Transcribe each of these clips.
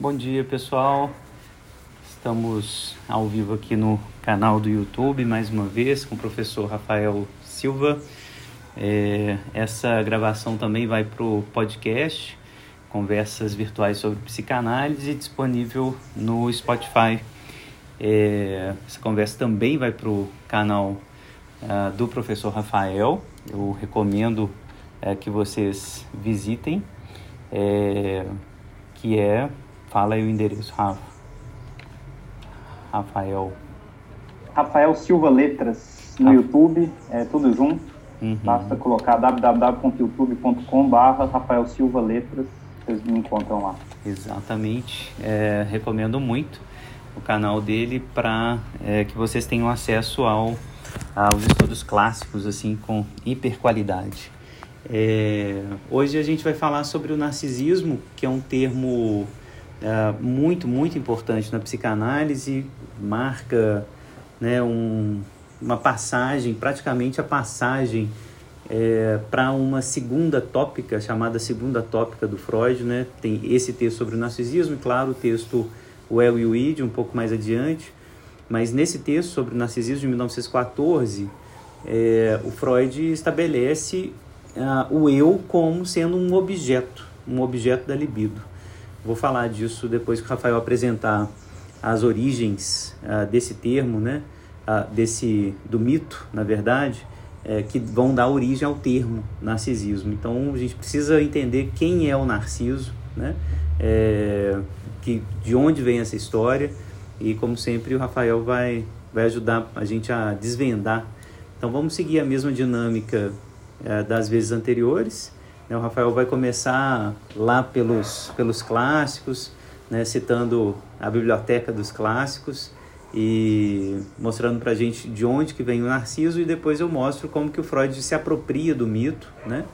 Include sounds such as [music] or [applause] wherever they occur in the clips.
Bom dia, pessoal. Estamos ao vivo aqui no canal do YouTube mais uma vez com o professor Rafael Silva. É, essa gravação também vai para o podcast Conversas Virtuais sobre Psicanálise, disponível no Spotify. É, essa conversa também vai para o canal uh, do professor Rafael. Eu recomendo uh, que vocês visitem, é, que é Fala aí o endereço, Rafa. Rafael. Rafael Silva Letras no ah. YouTube, é tudo junto. Uhum. Basta colocar www.youtube.com barra Rafael Silva Letras, vocês me encontram lá. Exatamente, é, recomendo muito o canal dele para é, que vocês tenham acesso ao, aos estudos clássicos assim com hiper qualidade. É, hoje a gente vai falar sobre o narcisismo, que é um termo é, muito, muito importante na psicanálise, marca né, um, uma passagem, praticamente a passagem é, para uma segunda tópica, chamada segunda tópica do Freud. Né? Tem esse texto sobre o narcisismo e, claro, o texto O El e o Id, um pouco mais adiante. Mas nesse texto sobre o narcisismo de 1914, é, o Freud estabelece uh, o eu como sendo um objeto, um objeto da libido. Vou falar disso depois que o Rafael apresentar as origens uh, desse termo, né? Uh, desse do mito, na verdade, é, que vão dar origem ao termo narcisismo. Então a gente precisa entender quem é o narciso, né? É, que de onde vem essa história e como sempre o Rafael vai vai ajudar a gente a desvendar. Então vamos seguir a mesma dinâmica é, das vezes anteriores. Né? O Rafael vai começar lá pelos, pelos clássicos, né? citando a biblioteca dos clássicos e mostrando para a gente de onde que vem o Narciso e depois eu mostro como que o Freud se apropria do mito, né?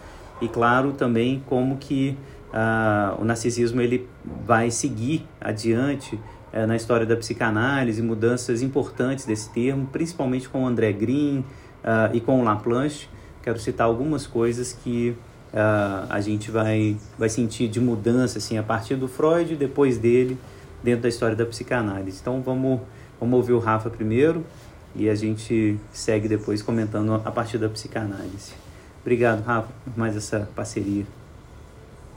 E claro também como que uh, o narcisismo ele vai seguir adiante uh, na história da psicanálise, mudanças importantes desse termo, principalmente com o André Green uh, e com o Laplanche. Quero citar algumas coisas que uh, a gente vai, vai sentir de mudança assim, a partir do Freud e depois dele, dentro da história da psicanálise. Então vamos, vamos ouvir o Rafa primeiro e a gente segue depois comentando a partir da psicanálise. Obrigado, Rafa, por mais essa parceria.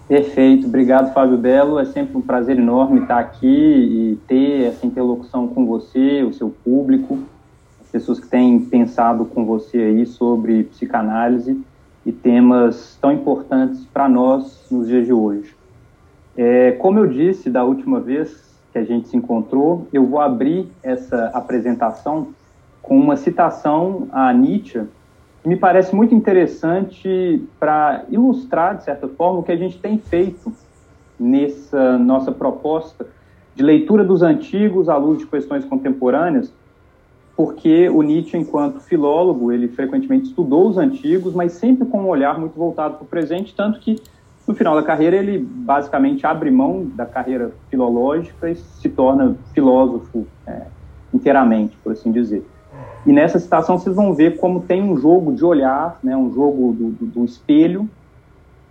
Perfeito, obrigado, Fábio Belo. É sempre um prazer enorme estar aqui e ter essa interlocução com você, o seu público, as pessoas que têm pensado com você aí sobre psicanálise e temas tão importantes para nós nos dias de hoje. É, como eu disse da última vez que a gente se encontrou, eu vou abrir essa apresentação com uma citação a Nietzsche, que me parece muito interessante para ilustrar, de certa forma, o que a gente tem feito nessa nossa proposta de leitura dos antigos à luz de questões contemporâneas, porque o Nietzsche, enquanto filólogo, ele frequentemente estudou os antigos, mas sempre com um olhar muito voltado para o presente, tanto que no final da carreira ele basicamente abre mão da carreira filológica e se torna filósofo é, inteiramente, por assim dizer. E nessa citação vocês vão ver como tem um jogo de olhar, né, um jogo do, do, do espelho,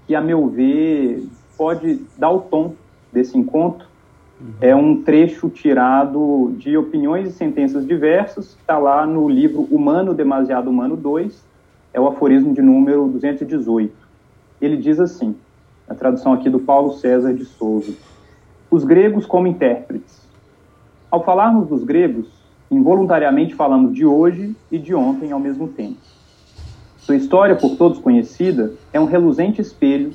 que, a meu ver, pode dar o tom desse encontro é um trecho tirado de Opiniões e Sentenças Diversas, que está lá no livro Humano Demasiado Humano 2, é o aforismo de número 218. Ele diz assim, a tradução aqui do Paulo César de Souza: Os gregos como intérpretes. Ao falarmos dos gregos, involuntariamente falamos de hoje e de ontem ao mesmo tempo. Sua história, por todos conhecida, é um reluzente espelho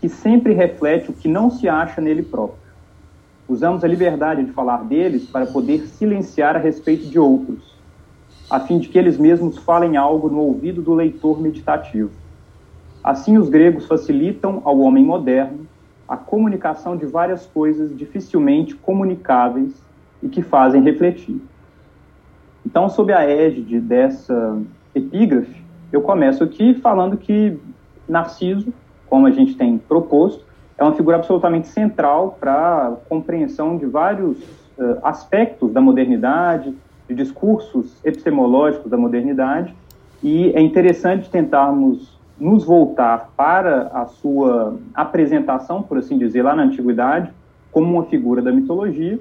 que sempre reflete o que não se acha nele próprio Usamos a liberdade de falar deles para poder silenciar a respeito de outros, a fim de que eles mesmos falem algo no ouvido do leitor meditativo. Assim, os gregos facilitam ao homem moderno a comunicação de várias coisas dificilmente comunicáveis e que fazem refletir. Então, sob a égide dessa epígrafe, eu começo aqui falando que Narciso, como a gente tem proposto, é uma figura absolutamente central para compreensão de vários uh, aspectos da modernidade, de discursos epistemológicos da modernidade, e é interessante tentarmos nos voltar para a sua apresentação, por assim dizer, lá na antiguidade, como uma figura da mitologia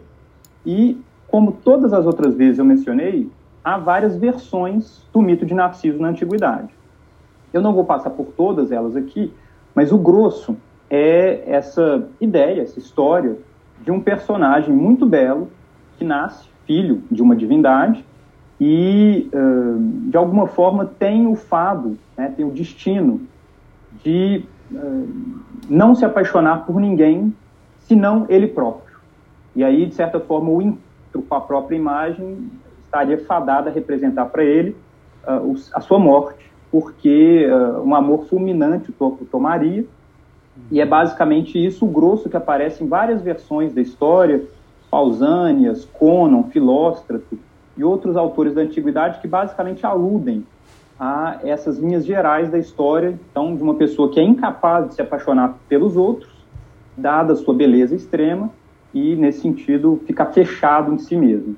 e, como todas as outras vezes eu mencionei, há várias versões do mito de Narciso na antiguidade. Eu não vou passar por todas elas aqui, mas o grosso é essa ideia, essa história de um personagem muito belo que nasce filho de uma divindade e, de alguma forma, tem o fado, né, tem o destino de não se apaixonar por ninguém senão ele próprio. E aí, de certa forma, o intro com a própria imagem estaria fadada a representar para ele uh, a sua morte, porque uh, um amor fulminante o tomaria. E é basicamente isso o grosso que aparece em várias versões da história, Pausânias, Conon, Filóstrato e outros autores da antiguidade que basicamente aludem a essas linhas gerais da história, então, de uma pessoa que é incapaz de se apaixonar pelos outros, dada a sua beleza extrema, e, nesse sentido, ficar fechado em si mesmo.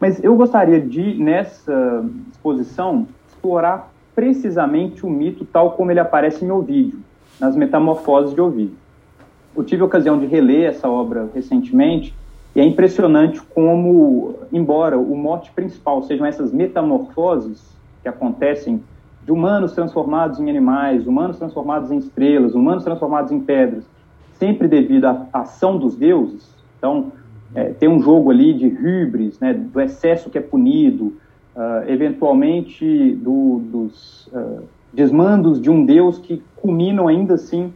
Mas eu gostaria de, nessa exposição, explorar precisamente o mito tal como ele aparece em Ovídio, nas Metamorfoses de Ovídio. Eu tive a ocasião de reler essa obra recentemente e é impressionante como, embora o mote principal sejam essas metamorfoses que acontecem de humanos transformados em animais, humanos transformados em estrelas, humanos transformados em pedras, sempre devido à ação dos deuses. Então, é, tem um jogo ali de hybris, né, do excesso que é punido, uh, eventualmente do, dos uh, desmandos de um deus que culminam ainda assim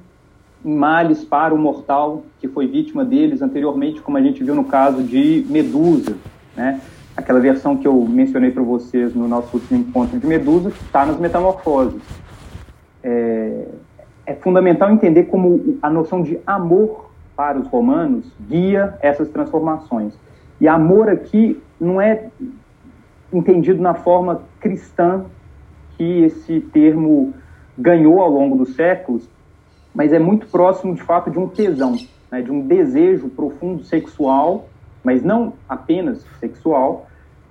em males para o mortal que foi vítima deles anteriormente, como a gente viu no caso de Medusa, né? aquela versão que eu mencionei para vocês no nosso último encontro de Medusa, que está nas Metamorfoses. É, é fundamental entender como a noção de amor para os romanos guia essas transformações. E amor aqui não é entendido na forma cristã que esse termo ganhou ao longo dos séculos, mas é muito próximo, de fato, de um tesão, né, de um desejo profundo sexual, mas não apenas sexual,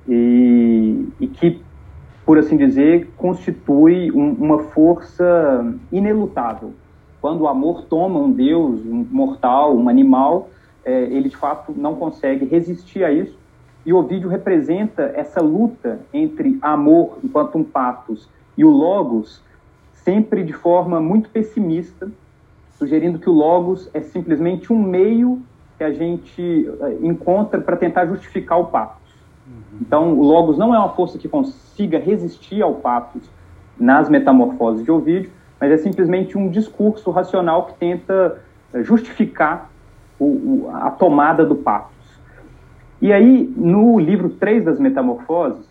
e, e que, por assim dizer, constitui um, uma força inelutável. Quando o amor toma um deus, um mortal, um animal, é, ele de fato não consegue resistir a isso. E o vídeo representa essa luta entre amor enquanto um patos e o logos, sempre de forma muito pessimista, sugerindo que o logos é simplesmente um meio que a gente eh, encontra para tentar justificar o patos. Uhum. Então, o logos não é uma força que consiga resistir ao patos nas metamorfoses de Ovídio, mas é simplesmente um discurso racional que tenta eh, justificar o, o, a tomada do patos. E aí, no livro 3 das Metamorfoses,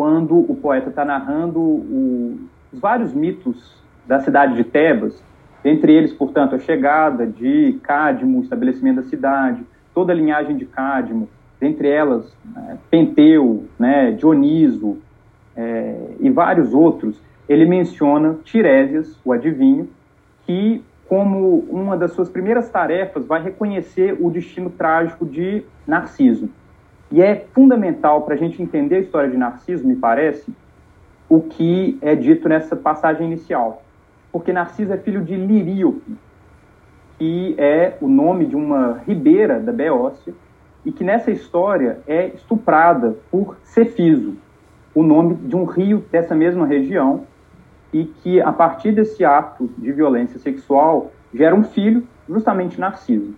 quando o poeta está narrando o, os vários mitos da cidade de Tebas, entre eles, portanto, a chegada de Cadmo, o estabelecimento da cidade, toda a linhagem de Cadmo, dentre elas né, Penteu, né, Dioniso é, e vários outros, ele menciona Tiresias, o adivinho, que, como uma das suas primeiras tarefas, vai reconhecer o destino trágico de Narciso. E é fundamental para a gente entender a história de Narciso, me parece, o que é dito nessa passagem inicial porque Narciso é filho de Liríope, que é o nome de uma ribeira da Beócia, e que nessa história é estuprada por Cefiso, o nome de um rio dessa mesma região, e que a partir desse ato de violência sexual gera um filho, justamente Narciso.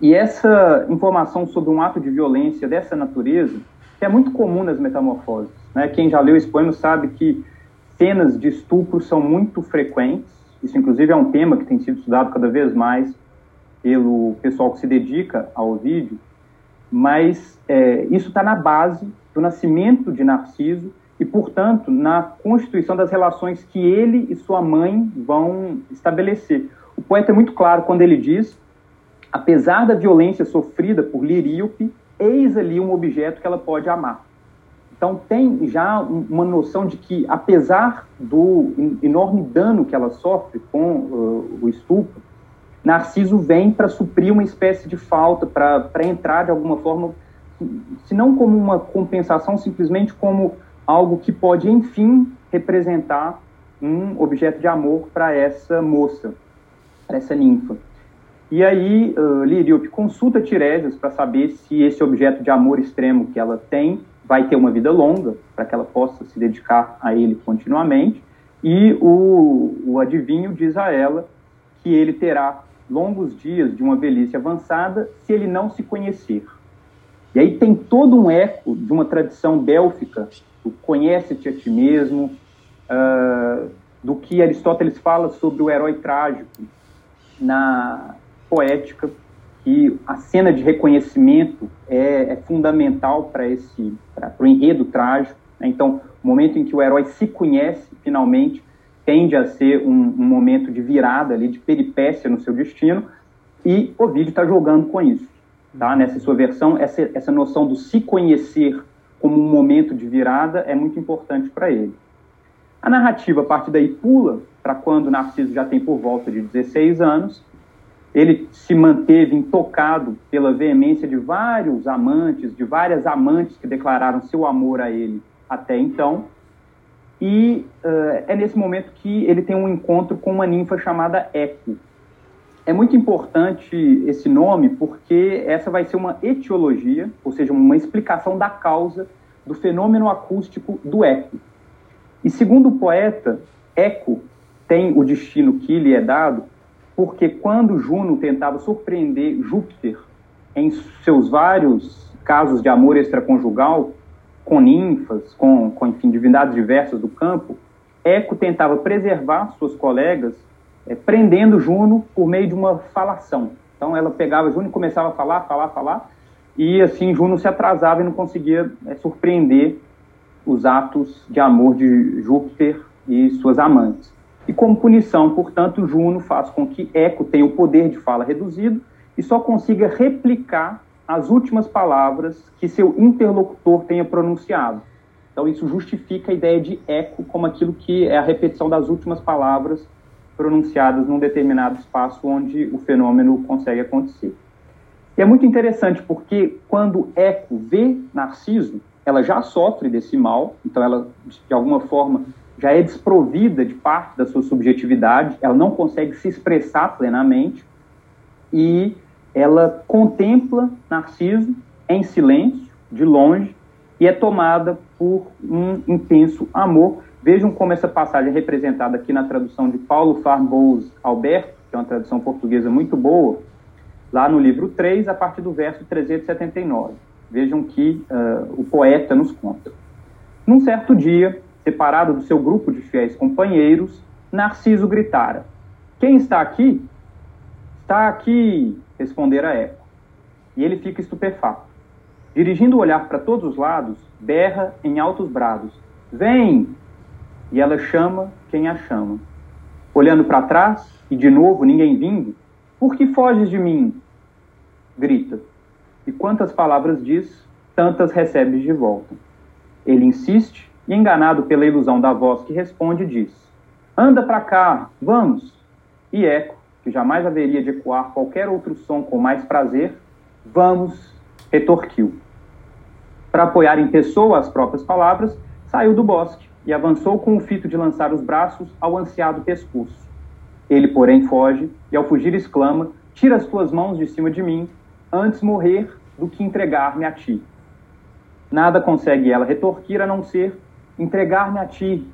E essa informação sobre um ato de violência dessa natureza, que é muito comum nas metamorfoses, né? quem já leu esse poema sabe que cenas de estupro são muito frequentes. Isso, inclusive, é um tema que tem sido estudado cada vez mais pelo pessoal que se dedica ao vídeo. Mas é, isso está na base do nascimento de Narciso e, portanto, na constituição das relações que ele e sua mãe vão estabelecer. O poeta é muito claro quando ele diz: apesar da violência sofrida por Liríope, eis ali um objeto que ela pode amar. Então, tem já uma noção de que, apesar do enorme dano que ela sofre com uh, o estupro, Narciso vem para suprir uma espécie de falta, para entrar de alguma forma, se não como uma compensação, simplesmente como algo que pode, enfim, representar um objeto de amor para essa moça, para essa ninfa. E aí, uh, Liríope consulta Tiresias para saber se esse objeto de amor extremo que ela tem vai ter uma vida longa, para que ela possa se dedicar a ele continuamente. E o, o adivinho diz a ela que ele terá longos dias de uma velhice avançada se ele não se conhecer. E aí tem todo um eco de uma tradição bélfica, do conhece-te a ti mesmo, uh, do que Aristóteles fala sobre o herói trágico na poética, que a cena de reconhecimento é, é fundamental para esse para o enredo trágico. Né? Então, o momento em que o herói se conhece finalmente tende a ser um, um momento de virada ali, de peripécia no seu destino, e o vídeo está jogando com isso. Tá? Nessa sua versão, essa, essa noção do se conhecer como um momento de virada é muito importante para ele. A narrativa, a partir daí, pula para quando Narciso já tem por volta de 16 anos. Ele se manteve intocado pela veemência de vários amantes, de várias amantes que declararam seu amor a ele até então. E uh, é nesse momento que ele tem um encontro com uma ninfa chamada Eco. É muito importante esse nome porque essa vai ser uma etiologia, ou seja, uma explicação da causa do fenômeno acústico do eco. E segundo o poeta, eco tem o destino que lhe é dado porque quando Juno tentava surpreender Júpiter em seus vários casos de amor extraconjugal, com ninfas, com, com enfim, divindades diversas do campo, Eco tentava preservar suas colegas, é, prendendo Juno por meio de uma falação. Então ela pegava Juno e começava a falar, falar, falar, e assim Juno se atrasava e não conseguia é, surpreender os atos de amor de Júpiter e suas amantes. E como punição, portanto, Juno faz com que Eco tenha o poder de fala reduzido e só consiga replicar as últimas palavras que seu interlocutor tenha pronunciado. Então, isso justifica a ideia de eco como aquilo que é a repetição das últimas palavras pronunciadas num determinado espaço onde o fenômeno consegue acontecer. E é muito interessante porque quando Eco vê Narciso, ela já sofre desse mal, então ela, de alguma forma, já é desprovida de parte da sua subjetividade, ela não consegue se expressar plenamente, e ela contempla Narciso em silêncio, de longe, e é tomada por um intenso amor. Vejam como essa passagem é representada aqui na tradução de Paulo Farbous Alberto, que é uma tradução portuguesa muito boa, lá no livro 3, a partir do verso 379. Vejam que uh, o poeta nos conta. Num certo dia, separado do seu grupo de fiéis companheiros, Narciso gritara: Quem está aqui? Está aqui, respondera Eco. E ele fica estupefato. Dirigindo o olhar para todos os lados, berra em altos brados: Vem! E ela chama quem a chama. Olhando para trás, e de novo ninguém vindo, Por que foges de mim? Grita. E quantas palavras diz, tantas recebes de volta. Ele insiste, e enganado pela ilusão da voz que responde, diz: Anda para cá, vamos! E Eco, que jamais haveria de ecoar qualquer outro som com mais prazer, vamos, retorquiu. Para apoiar em pessoa as próprias palavras, saiu do bosque e avançou com o fito de lançar os braços ao ansiado pescoço. Ele, porém, foge e, ao fugir, exclama: Tira as tuas mãos de cima de mim, antes morrer do que entregar-me a ti. Nada consegue ela retorquir a não ser entregar-me a ti.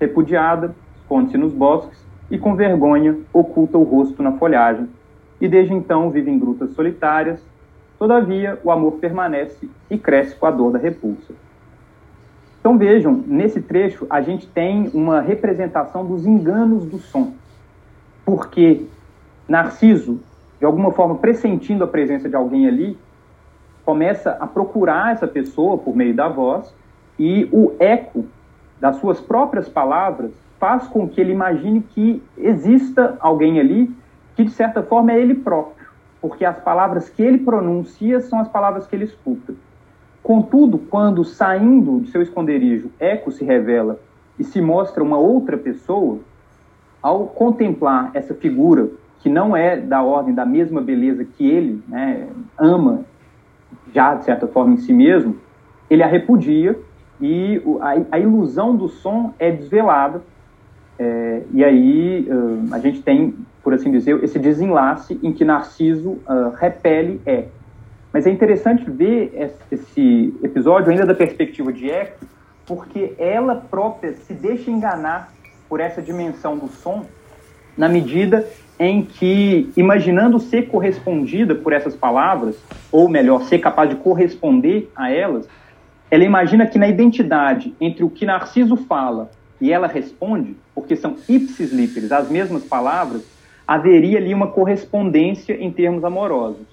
Repudiada, esconde-se nos bosques e, com vergonha, oculta o rosto na folhagem. E desde então vive em grutas solitárias. Todavia, o amor permanece e cresce com a dor da repulsa. Então vejam, nesse trecho a gente tem uma representação dos enganos do som. Porque Narciso, de alguma forma pressentindo a presença de alguém ali, começa a procurar essa pessoa por meio da voz e o eco das suas próprias palavras faz com que ele imagine que exista alguém ali que, de certa forma, é ele próprio, porque as palavras que ele pronuncia são as palavras que ele escuta. Contudo, quando saindo do seu esconderijo, Eco se revela e se mostra uma outra pessoa, ao contemplar essa figura que não é da ordem da mesma beleza que ele né, ama, já de certa forma em si mesmo, ele a repudia e a, a ilusão do som é desvelada é, e aí uh, a gente tem por assim dizer, esse desenlace em que Narciso uh, repele Eco. Mas é interessante ver esse episódio ainda da perspectiva de Eco, porque ela própria se deixa enganar por essa dimensão do som, na medida em que, imaginando ser correspondida por essas palavras, ou melhor, ser capaz de corresponder a elas, ela imagina que na identidade entre o que Narciso fala e ela responde, porque são ipsis literis, as mesmas palavras, haveria ali uma correspondência em termos amorosos.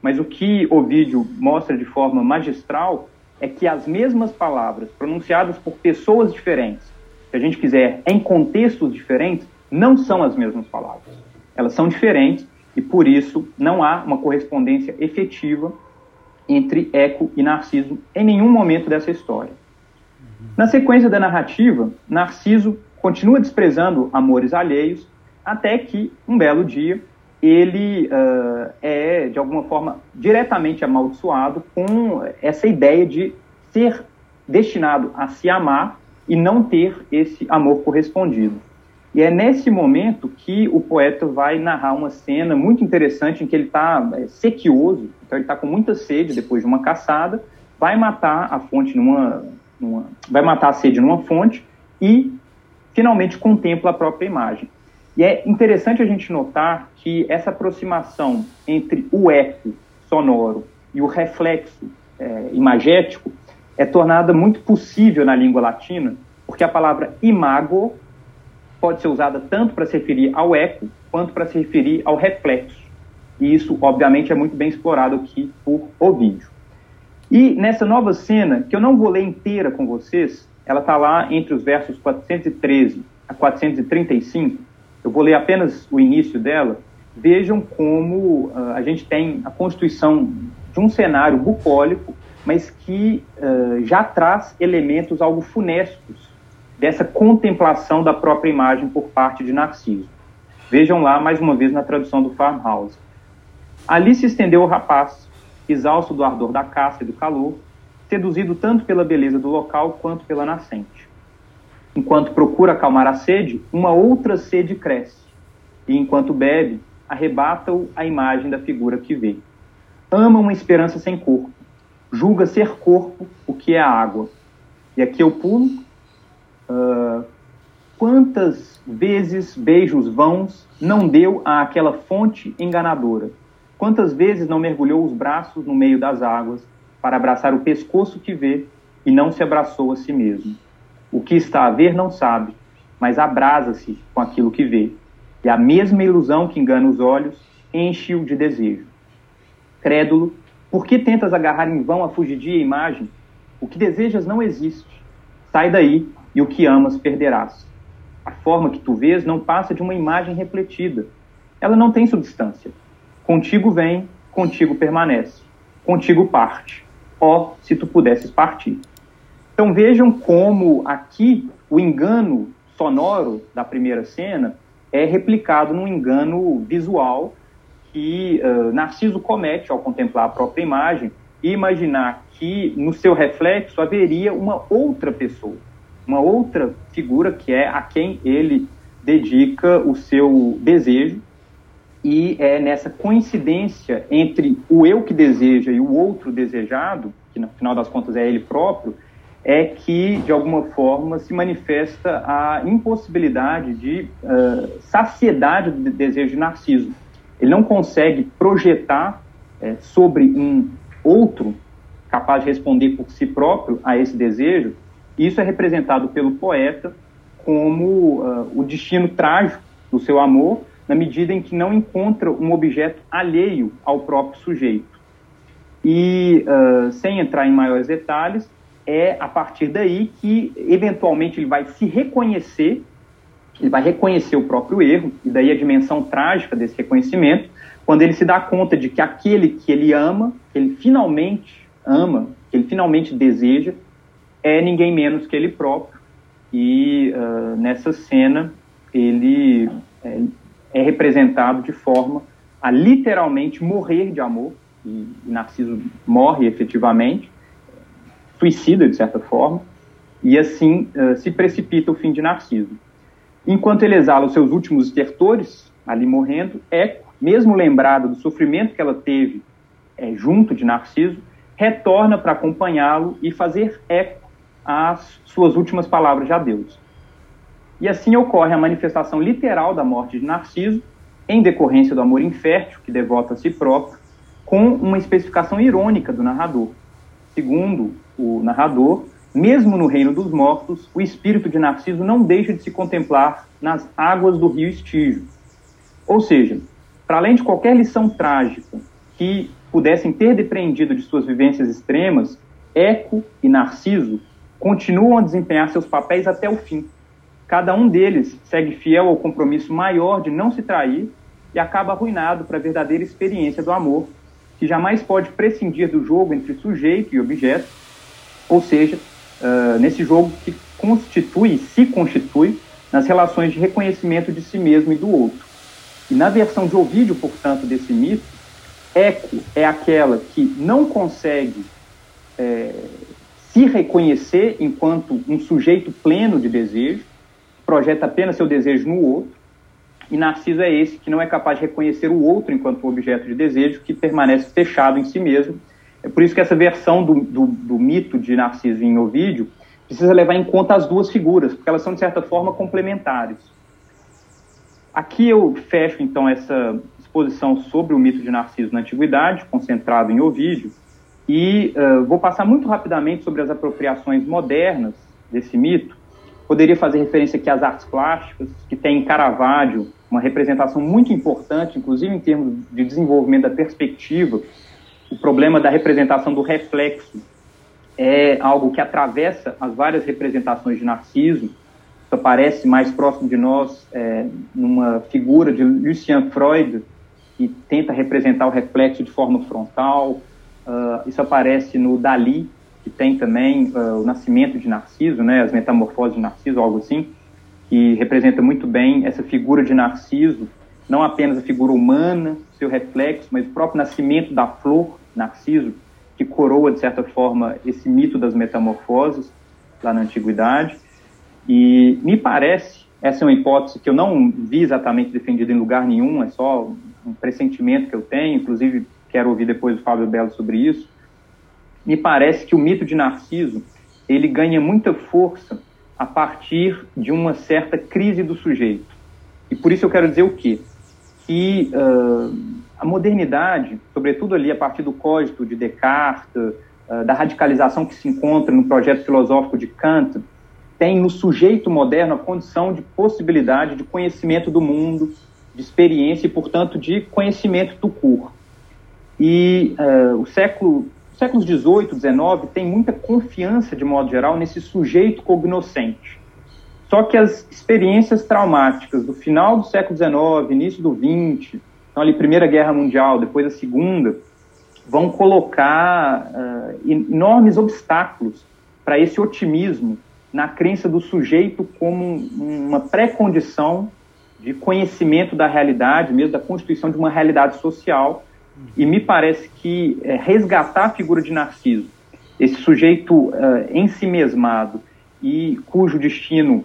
Mas o que Ovídio mostra de forma magistral é que as mesmas palavras pronunciadas por pessoas diferentes, se a gente quiser, em contextos diferentes, não são as mesmas palavras. Elas são diferentes e, por isso, não há uma correspondência efetiva entre Eco e Narciso em nenhum momento dessa história. Na sequência da narrativa, Narciso continua desprezando amores alheios até que, um belo dia, ele uh, é, de alguma forma, diretamente amaldiçoado com essa ideia de ser destinado a se amar e não ter esse amor correspondido. E é nesse momento que o poeta vai narrar uma cena muito interessante em que ele está é, sequioso, então ele está com muita sede depois de uma caçada, vai matar a fonte numa, numa, vai matar a sede numa fonte e finalmente contempla a própria imagem. E é interessante a gente notar que essa aproximação entre o eco sonoro e o reflexo é, imagético é tornada muito possível na língua latina, porque a palavra imago pode ser usada tanto para se referir ao eco quanto para se referir ao reflexo. E isso, obviamente, é muito bem explorado aqui por Ovídio. E nessa nova cena, que eu não vou ler inteira com vocês, ela está lá entre os versos 413 a 435, eu vou ler apenas o início dela, vejam como uh, a gente tem a constituição de um cenário bucólico, mas que uh, já traz elementos algo funestos dessa contemplação da própria imagem por parte de Narciso. Vejam lá, mais uma vez, na tradução do Farmhouse. Ali se estendeu o rapaz, exausto do ardor da caça e do calor, seduzido tanto pela beleza do local quanto pela nascente. Enquanto procura acalmar a sede, uma outra sede cresce, e enquanto bebe, arrebata-o a imagem da figura que vê. Ama uma esperança sem corpo, julga ser corpo o que é a água. E aqui eu pulo. Uh, quantas vezes beijos vãos não deu àquela fonte enganadora? Quantas vezes não mergulhou os braços no meio das águas para abraçar o pescoço que vê e não se abraçou a si mesmo? O que está a ver não sabe, mas abrasa-se com aquilo que vê. E a mesma ilusão que engana os olhos enche-o de desejo. Crédulo, por que tentas agarrar em vão a fugidia imagem? O que desejas não existe. Sai daí e o que amas perderás. A forma que tu vês não passa de uma imagem refletida. Ela não tem substância. Contigo vem, contigo permanece. Contigo parte. Ó, oh, se tu pudesses partir. Então vejam como aqui o engano sonoro da primeira cena é replicado num engano visual que uh, Narciso comete ao contemplar a própria imagem e imaginar que no seu reflexo haveria uma outra pessoa, uma outra figura que é a quem ele dedica o seu desejo e é nessa coincidência entre o eu que deseja e o outro desejado, que no final das contas é ele próprio, é que, de alguma forma, se manifesta a impossibilidade de uh, saciedade do desejo de Narciso. Ele não consegue projetar é, sobre um outro capaz de responder por si próprio a esse desejo. Isso é representado pelo poeta como uh, o destino trágico do seu amor, na medida em que não encontra um objeto alheio ao próprio sujeito. E, uh, sem entrar em maiores detalhes, é a partir daí que, eventualmente, ele vai se reconhecer, ele vai reconhecer o próprio erro, e daí a dimensão trágica desse reconhecimento, quando ele se dá conta de que aquele que ele ama, que ele finalmente ama, que ele finalmente deseja, é ninguém menos que ele próprio. E uh, nessa cena, ele é, é, representado de forma a literalmente morrer de amor, e Narciso morre efetivamente, suicida, de certa forma, e assim uh, se precipita o fim de Narciso. Enquanto ele exala os seus últimos estertores, ali morrendo, Eco, mesmo lembrada do sofrimento que ela teve é, junto de Narciso, retorna para acompanhá-lo e fazer eco às suas últimas palavras de adeus. E assim ocorre a manifestação literal da morte de Narciso, em decorrência do amor infértil que devota a si próprio, com uma especificação irônica do narrador. Segundo o narrador, mesmo no reino dos mortos, o espírito de Narciso não deixa de se contemplar nas águas do rio Estígio. Ou seja, para além de qualquer lição trágica que pudessem ter depreendido de suas vivências extremas, Eco e Narciso continuam a desempenhar seus papéis até o fim. Cada um deles segue fiel ao compromisso maior de não se trair e acaba arruinado para a verdadeira experiência do amor, que jamais pode prescindir do jogo entre sujeito e objeto, ou seja, uh, nesse jogo que constitui e se constitui nas relações de reconhecimento de si mesmo e do outro. E na versão de Ovídio, portanto, desse mito, Eco é aquela que não consegue é, se reconhecer enquanto um sujeito pleno de desejo, projeta apenas seu desejo no outro, e Narciso é esse que não é capaz de reconhecer o outro enquanto objeto de desejo, que permanece fechado em si mesmo. É por isso que essa versão do, do, do mito de Narciso em Ovídio precisa levar em conta as duas figuras, porque elas são, de certa forma, complementares. Aqui eu fecho, então, essa exposição sobre o mito de Narciso na Antiguidade, concentrado em Ovídio, e uh, vou passar muito rapidamente sobre as apropriações modernas desse mito. Poderia fazer referência aqui às artes plásticas, que tem em Caravaggio uma representação muito importante, inclusive em termos de desenvolvimento da perspectiva. O problema da representação do reflexo é algo que atravessa as várias representações de Narciso. Isso aparece mais próximo de nós é, numa figura de Lucien Freud, que tenta representar o reflexo de forma frontal. Uh, isso aparece no Dali, que tem também uh, o nascimento de Narciso, né, as metamorfoses de Narciso, algo assim que representa muito bem essa figura de Narciso, não apenas a figura humana, seu reflexo, mas o próprio nascimento da flor, Narciso, que coroa, de certa forma, esse mito das metamorfoses lá na Antiguidade. E me parece, essa é uma hipótese que eu não vi exatamente defendida em lugar nenhum, é só um pressentimento que eu tenho, inclusive quero ouvir depois o Fábio Belo sobre isso. Me parece que o mito de Narciso ele ganha muita força a partir de uma certa crise do sujeito. E por isso eu quero dizer o quê? Que uh, a modernidade, sobretudo ali a partir do código de Descartes, uh, da radicalização que se encontra no projeto filosófico de Kant, tem no sujeito moderno a condição de possibilidade de conhecimento do mundo, de experiência e, portanto, de conhecimento do cor. E uh, o século séculos 18, 19 tem muita confiança, de modo geral, nesse sujeito cognoscente. Só que as experiências traumáticas do final do século XIX, início do XX, então ali Primeira Guerra Mundial, depois a Segunda, vão colocar uh, enormes obstáculos para esse otimismo na crença do sujeito como uma pré-condição de conhecimento da realidade, mesmo da constituição de uma realidade social e me parece que é, resgatar a figura de Narciso, esse sujeito uh, em si mesmado e cujo destino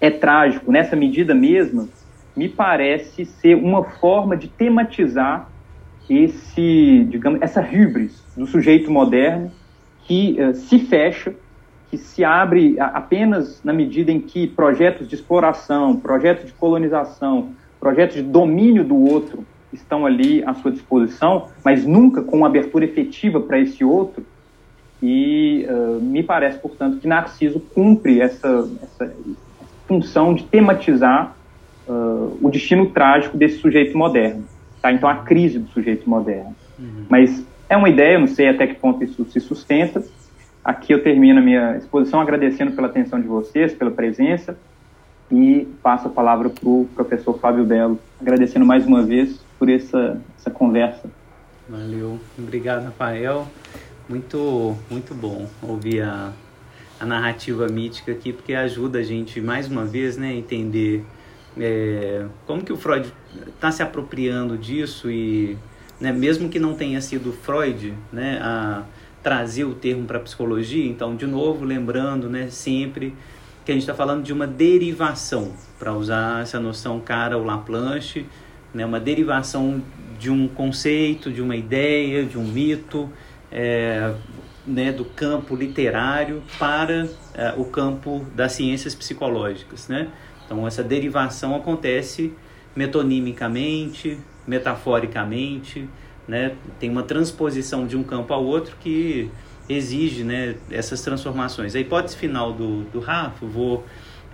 é trágico nessa medida mesma, me parece ser uma forma de tematizar esse, digamos, essa hybris do sujeito moderno que uh, se fecha, que se abre apenas na medida em que projetos de exploração, projetos de colonização, projetos de domínio do outro estão ali à sua disposição, mas nunca com uma abertura efetiva para esse outro. E uh, me parece, portanto, que Narciso cumpre essa, essa função de tematizar uh, o destino trágico desse sujeito moderno. Tá? Então, a crise do sujeito moderno. Uhum. Mas é uma ideia, não sei até que ponto isso se sustenta. Aqui eu termino a minha exposição agradecendo pela atenção de vocês, pela presença, e passo a palavra para o professor Fábio Belo, agradecendo mais uma vez por essa, essa conversa. Valeu. Obrigado, Rafael. Muito, muito bom ouvir a, a narrativa mítica aqui, porque ajuda a gente, mais uma vez, né, a entender é, como que o Freud está se apropriando disso e, né, mesmo que não tenha sido Freud, né, a trazer o termo para a psicologia, então, de novo, lembrando, né, sempre que a gente está falando de uma derivação, para usar essa noção cara, o Laplanche, né, uma derivação de um conceito, de uma ideia, de um mito, é, né, do campo literário para é, o campo das ciências psicológicas. Né? Então, essa derivação acontece metonimicamente, metaforicamente, né? tem uma transposição de um campo ao outro que exige né, essas transformações. A hipótese final do, do Rafa, vou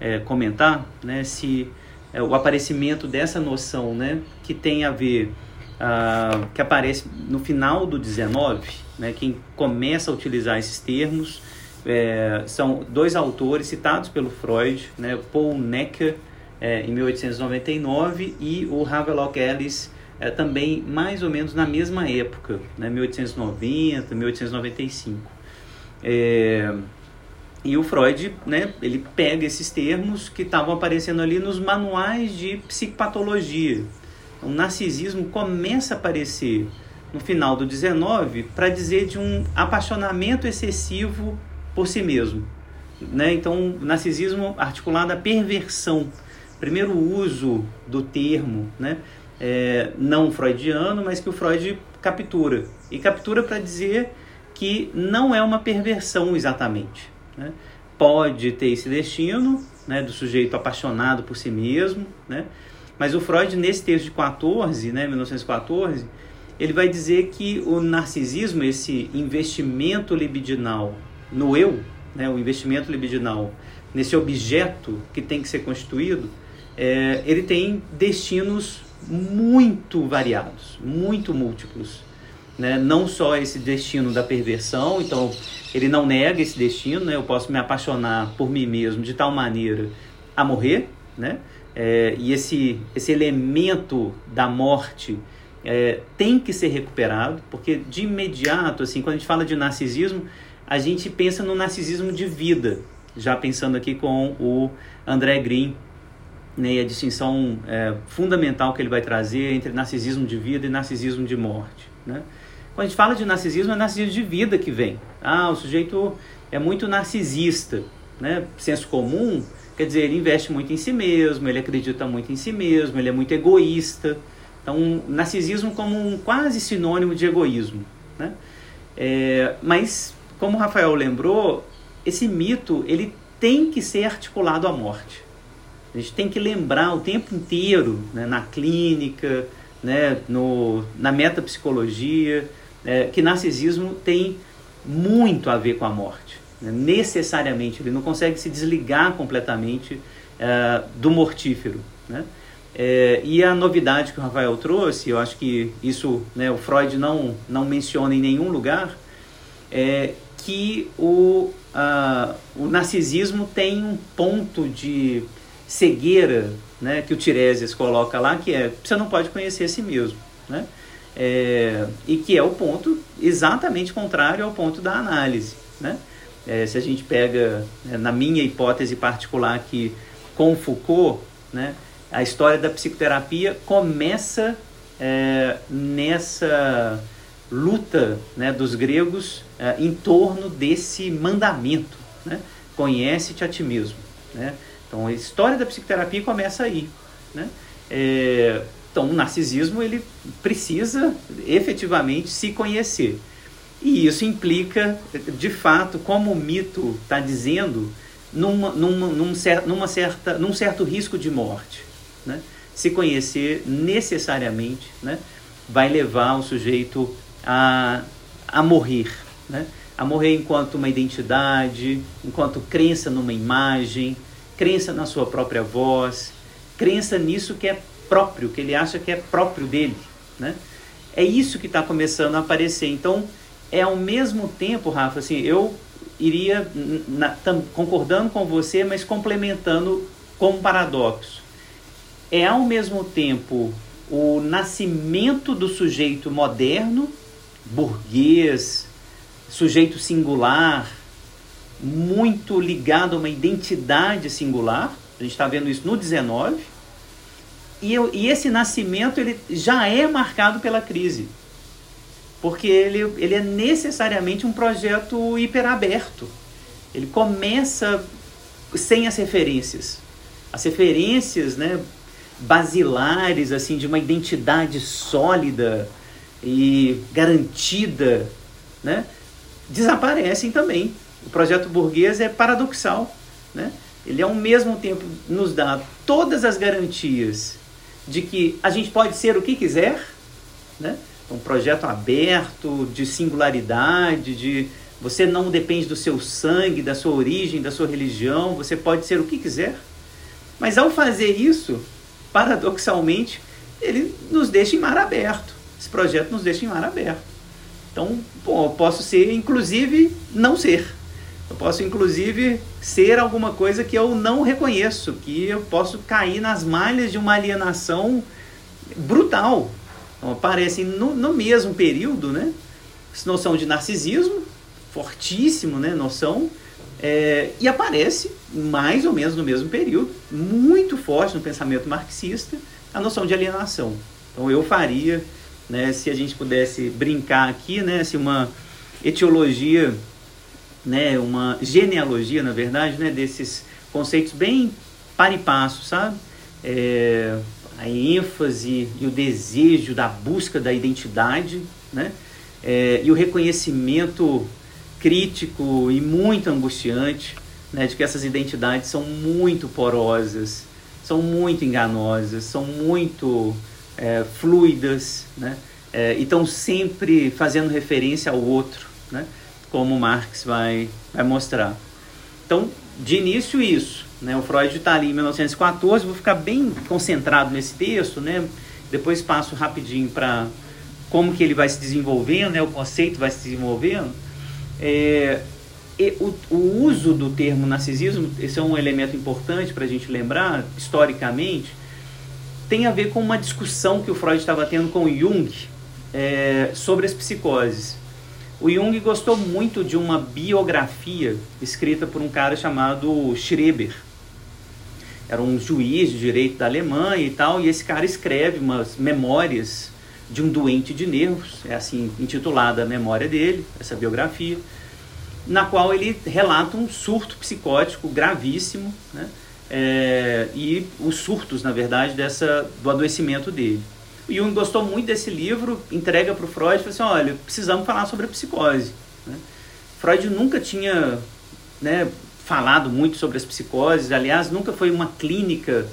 é, comentar né, se é, o aparecimento dessa noção né, que tem a ver, uh, que aparece no final do 19, né, quem começa a utilizar esses termos é, são dois autores citados pelo Freud, né, Paul Necker, é, em 1899, e o Havelock Ellis, é, também mais ou menos na mesma época, né, 1890, 1895. É, e o Freud, né, ele pega esses termos que estavam aparecendo ali nos manuais de psicopatologia. O narcisismo começa a aparecer no final do 19 para dizer de um apaixonamento excessivo por si mesmo. Né? Então, o narcisismo articulado à perversão. Primeiro uso do termo, né? É, não freudiano, mas que o Freud captura. E captura para dizer que não é uma perversão exatamente. Né? Pode ter esse destino né, do sujeito apaixonado por si mesmo, né? mas o Freud, nesse texto de 14, né, 1914, ele vai dizer que o narcisismo, esse investimento libidinal no eu, né, o investimento libidinal nesse objeto que tem que ser constituído, é, ele tem destinos muito variados, muito múltiplos. Né? Não só esse destino da perversão, então ele não nega esse destino, né? eu posso me apaixonar por mim mesmo de tal maneira a morrer, né? É, e esse, esse elemento da morte é, tem que ser recuperado, porque de imediato, assim, quando a gente fala de narcisismo, a gente pensa no narcisismo de vida, já pensando aqui com o André Green, né, e a distinção é, fundamental que ele vai trazer entre narcisismo de vida e narcisismo de morte. Né? Quando a gente fala de narcisismo, é narcisismo de vida que vem. Ah, o sujeito é muito narcisista. Né? Senso comum, quer dizer, ele investe muito em si mesmo, ele acredita muito em si mesmo, ele é muito egoísta. Então, narcisismo como um quase sinônimo de egoísmo. Né? É, mas, como o Rafael lembrou, esse mito ele tem que ser articulado à morte. A gente tem que lembrar o tempo inteiro, né, na clínica, né, no, na metapsicologia, é, que narcisismo tem muito a ver com a morte. Né, necessariamente, ele não consegue se desligar completamente é, do mortífero. Né? É, e a novidade que o Rafael trouxe, eu acho que isso né, o Freud não, não menciona em nenhum lugar, é que o, uh, o narcisismo tem um ponto de cegueira né, que o Tiresias coloca lá, que é você não pode conhecer a si mesmo. Né? É, e que é o ponto exatamente contrário ao ponto da análise. Né? É, se a gente pega, né, na minha hipótese particular aqui, com Foucault, né, a história da psicoterapia começa é, nessa luta né, dos gregos é, em torno desse mandamento, né? conhece-te a ti mesmo. Né? Então a história da psicoterapia começa aí. Né? É, então o narcisismo ele precisa efetivamente se conhecer. E isso implica, de fato, como o mito está dizendo, numa, numa, num, numa certa, num certo risco de morte. Né? Se conhecer necessariamente né, vai levar o sujeito a, a morrer. Né? A morrer enquanto uma identidade, enquanto crença numa imagem, crença na sua própria voz, crença nisso que é próprio, que ele acha que é próprio dele, né? É isso que está começando a aparecer. Então, é ao mesmo tempo, Rafa, assim, eu iria na, tam, concordando com você, mas complementando com um paradoxo. É ao mesmo tempo o nascimento do sujeito moderno, burguês, sujeito singular, muito ligado a uma identidade singular. A gente está vendo isso no 19. E, eu, e esse nascimento ele já é marcado pela crise. Porque ele, ele é necessariamente um projeto hiperaberto. Ele começa sem as referências. As referências né, basilares assim de uma identidade sólida e garantida, né, desaparecem também. O projeto burguês é paradoxal, né? Ele ao mesmo tempo nos dá todas as garantias de que a gente pode ser o que quiser, né? Um projeto aberto, de singularidade, de você não depende do seu sangue, da sua origem, da sua religião, você pode ser o que quiser. Mas ao fazer isso, paradoxalmente, ele nos deixa em mar aberto. Esse projeto nos deixa em mar aberto. Então, bom, eu posso ser, inclusive, não ser. Eu posso, inclusive, ser alguma coisa que eu não reconheço, que eu posso cair nas malhas de uma alienação brutal. Então, aparecem no, no mesmo período, né? Essa noção de narcisismo, fortíssimo, né? Noção. É, e aparece mais ou menos no mesmo período, muito forte no pensamento marxista, a noção de alienação. Então eu faria, né, se a gente pudesse brincar aqui, né, se uma etiologia né, uma genealogia, na verdade, né, desses conceitos bem par e passo, sabe? É, a ênfase e o desejo da busca da identidade, né? É, e o reconhecimento crítico e muito angustiante né, de que essas identidades são muito porosas, são muito enganosas, são muito é, fluidas, né? É, e estão sempre fazendo referência ao outro, né? Como Marx vai, vai mostrar. Então, de início, isso. Né? O Freud está ali em 1914, vou ficar bem concentrado nesse texto, né? depois passo rapidinho para como que ele vai se desenvolvendo, né? o conceito vai se desenvolvendo. É, o, o, uso do termo narcisismo, esse é um elemento importante para a gente lembrar, historicamente, tem a ver com uma discussão que o Freud estava tendo com Jung é, sobre as psicoses. O Jung gostou muito de uma biografia escrita por um cara chamado Schreber. Era um juiz de direito da Alemanha e tal, e esse cara escreve umas memórias de um doente de nervos, é assim intitulada a memória dele, essa biografia, na qual ele relata um surto psicótico gravíssimo, né? É, e os surtos, na verdade, dessa, do adoecimento dele. O Jung gostou muito desse livro, entrega para o Freud e falou assim, olha, precisamos falar sobre a psicose. Né? Freud nunca tinha né, falado muito sobre as psicoses, aliás, nunca foi uma clínica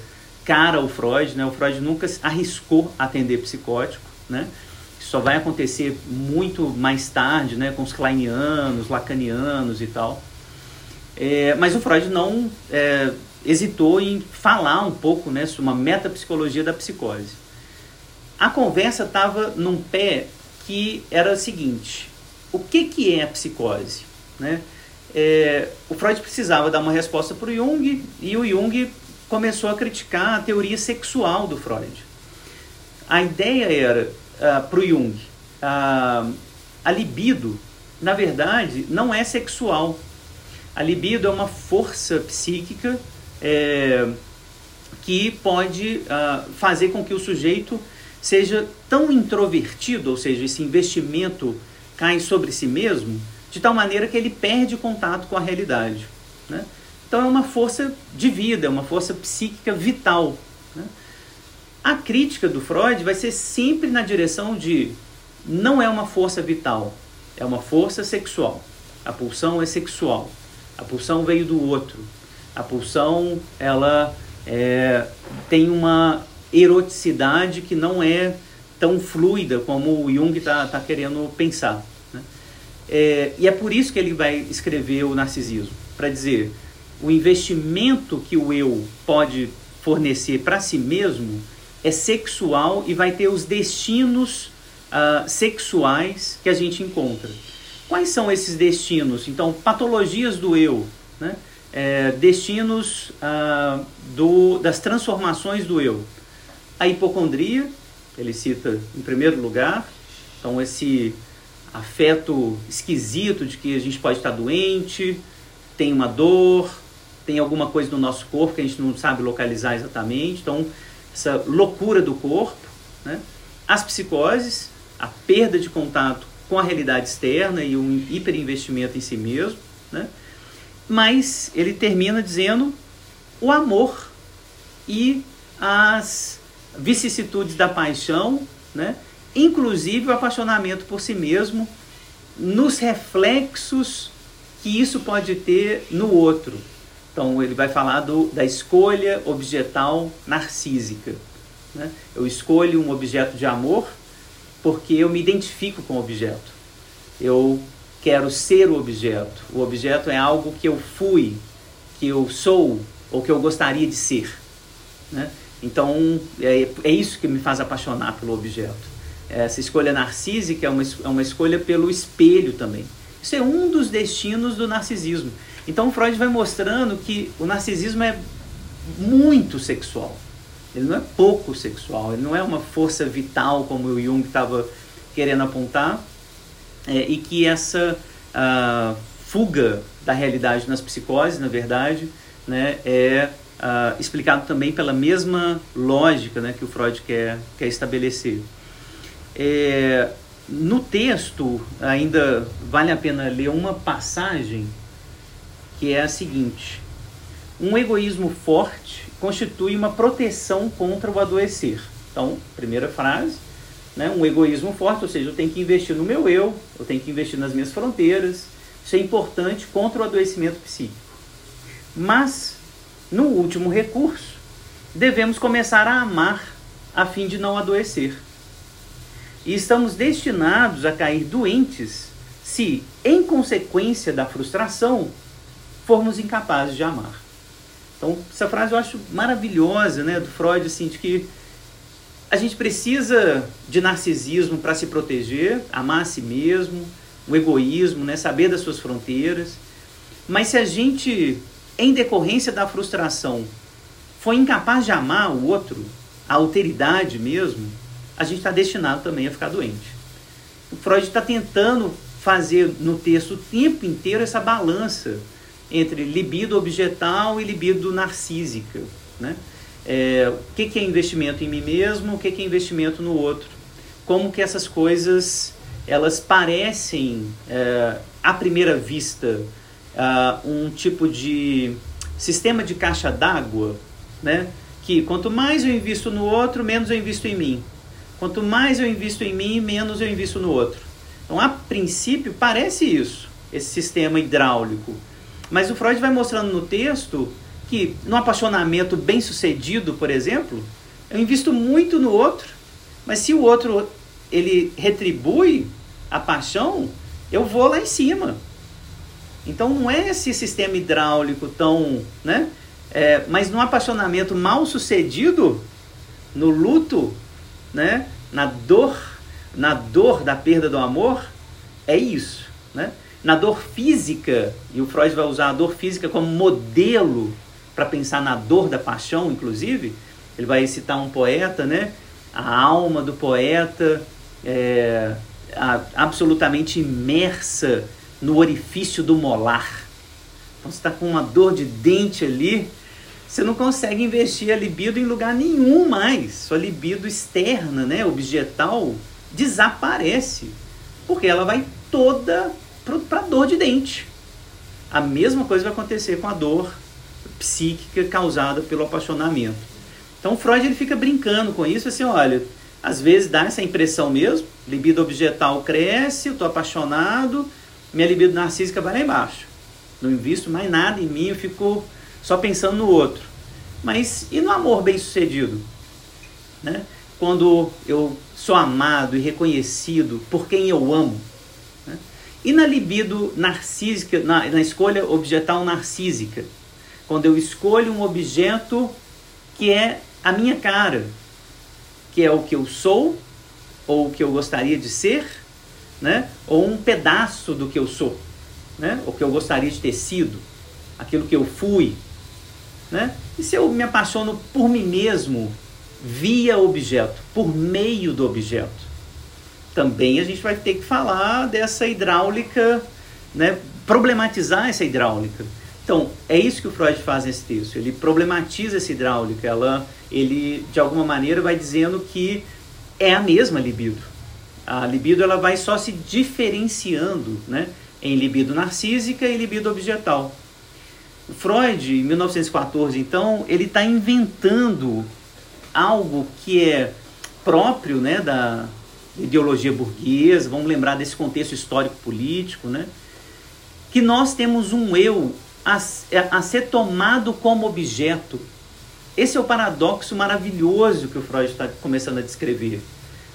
cara ao Freud, né? o Freud nunca arriscou atender psicótico, né? Isso só vai acontecer muito mais tarde, né, com os kleinianos, lacanianos e tal. É, mas o Freud não é, hesitou em falar um pouco né, sobre uma metapsicologia da psicose a conversa estava num pé que era o seguinte: o que, que é a psicose? Né? É, o Freud precisava dar uma resposta para o Jung e o Jung começou a criticar a teoria sexual do Freud. A ideia era uh, ah, para o Jung: uh, a libido, na verdade, não é sexual. A libido é uma força psíquica é, que pode uh, fazer com que o sujeito seja tão introvertido, ou seja, esse investimento cai sobre si mesmo, de tal maneira que ele perde contato com a realidade. Né? Então é uma força de vida, é uma força psíquica vital. Né? A crítica do Freud vai ser sempre na direção de não é uma força vital, é uma força sexual. A pulsão é sexual. A pulsão veio do outro. A pulsão ela é, tem uma eroticidade que não é tão fluida como o Jung está tá querendo pensar. Né? É, e é por isso que ele vai escrever o narcisismo para dizer o investimento que o eu pode fornecer para si mesmo é sexual e vai ter os destinos uh, sexuais que a gente encontra. Quais são esses destinos? Então, patologias do eu, né? É, destinos uh, do, das transformações do eu. A hipocondria, ele cita em primeiro lugar, então esse afeto esquisito de que a gente pode estar doente, tem uma dor, tem alguma coisa no nosso corpo que a gente não sabe localizar exatamente, então essa loucura do corpo, né? As psicoses, a perda de contato com a realidade externa e um hiperinvestimento em si mesmo, né? Mas ele termina dizendo o amor e as vicissitudes da paixão, né? inclusive o apaixonamento por si mesmo, nos reflexos que isso pode ter no outro. Então ele vai falar do, da escolha objetal narcísica. Né? Eu escolho um objeto de amor porque eu me identifico com o objeto. Eu quero ser o objeto. O objeto é algo que eu fui, que eu sou ou que eu gostaria de ser. Né? Então é, é isso que me faz apaixonar pelo objeto. Essa escolha narcísica é uma, é uma escolha pelo espelho também. Isso é um dos destinos do narcisismo. Então Freud vai mostrando que o narcisismo é muito sexual. Ele não é pouco sexual, ele não é uma força vital como o Jung estava querendo apontar, é, e que essa uh, fuga da realidade nas psicoses, na verdade, né, é uh, explicado também pela mesma lógica né, que o Freud quer, quer estabelecer. É, no texto, ainda vale a pena ler uma passagem que é a seguinte: um egoísmo forte constitui uma proteção contra o adoecer. Então, primeira frase, né, um egoísmo forte, ou seja, eu tenho que investir no meu eu, eu tenho que investir nas minhas fronteiras. Isso é importante contra o adoecimento psíquico. Mas, no último recurso, devemos começar a amar a fim de não adoecer e estamos destinados a cair doentes se, em consequência da frustração, formos incapazes de amar. Então, essa frase eu acho maravilhosa, né, do Freud, assim, de que a gente precisa de narcisismo para se proteger, amar a si mesmo, o egoísmo, né, saber das suas fronteiras. Mas se a gente, em decorrência da frustração, for incapaz de amar o outro, a alteridade mesmo, a gente está destinado também a ficar doente. O Freud está tentando fazer no texto o tempo inteiro essa balança entre libido objetal e libido narcísica. Né? É, o que, que é investimento em mim mesmo, o que, que é investimento no outro. Como que essas coisas elas parecem, é, à primeira vista, uh, um tipo de sistema de caixa d'água, né? que quanto mais eu invisto no outro, menos eu invisto em mim. Quanto mais eu invisto em mim, menos eu invisto no outro. Então, a princípio, parece isso, esse sistema hidráulico. Mas o Freud vai mostrando no texto que, no apaixonamento bem sucedido, por exemplo, eu invisto muito no outro, mas se o outro ele retribui a paixão, eu vou lá em cima. Então não é esse sistema hidráulico tão, né? É, mas no apaixonamento mal sucedido, no luto, né? Na dor, na dor da perda do amor, é isso, né? Na dor física, e o Freud vai usar a dor física como modelo para pensar na dor da paixão, inclusive, ele vai citar um poeta, né? A alma do poeta é a, absolutamente imersa no orifício do molar. Então você está com uma dor de dente ali, você não consegue investir a libido em lugar nenhum mais. Sua libido externa, né, objetal, desaparece. Porque ela vai toda para dor de dente. A mesma coisa vai acontecer com a dor psíquica causada pelo apaixonamento. Então Freud ele fica brincando com isso, assim, olha, às vezes dá essa impressão mesmo, libido objetal cresce, eu estou apaixonado, minha libido narcísica vai lá embaixo. Não invisto mais nada em mim, eu fico só pensando no outro. Mas e no amor bem sucedido? Né? Quando eu sou amado e reconhecido por quem eu amo. Né? E na libido narcísica, na, na escolha objetal narcísica? Quando eu escolho um objeto que é a minha cara, que é o que eu sou, ou o que eu gostaria de ser, né? ou um pedaço do que eu sou, né? o que eu gostaria de ter sido, aquilo que eu fui, né? E se eu me apaixono por mim mesmo via objeto, por meio do objeto? Também a gente vai ter que falar dessa hidráulica, né? problematizar essa hidráulica. Então, é isso que o Freud faz nesse texto. Ele problematiza essa hidráulica. Ela, ele, de alguma maneira, vai dizendo que é a mesma libido. A libido ela vai só se diferenciando né? em libido narcísica e libido objetal. Freud, em 1914, então, ele está inventando algo que é próprio né, da ideologia burguesa, vamos lembrar desse contexto histórico-político, né, que nós temos um eu a, a ser tomado como objeto. Esse é o paradoxo maravilhoso que o Freud está começando a descrever.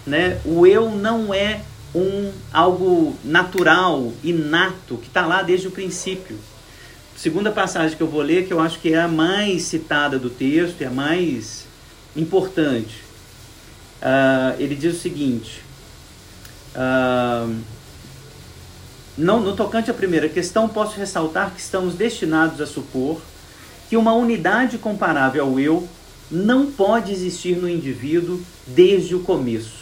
Né? O eu não é um algo natural, inato, que está lá desde o princípio. Segunda passagem que eu vou ler, que eu acho que é a mais citada do texto, é a mais importante. Uh, ele diz o seguinte: uh, não, no tocante à primeira questão, posso ressaltar que estamos destinados a supor que uma unidade comparável ao eu não pode existir no indivíduo desde o começo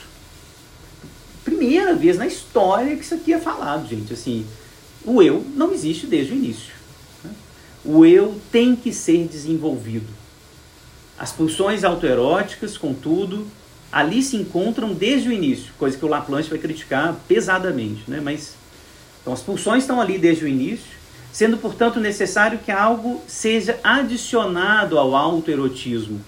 primeira vez na história que isso aqui é falado, gente. Assim, o eu não existe desde o início. Né? O eu tem que ser desenvolvido. As pulsões autoeróticas, contudo, ali se encontram desde o início, coisa que o Laplanche vai criticar pesadamente, né? Mas então as pulsões estão ali desde o início, sendo portanto necessário que algo seja adicionado ao autoerotismo,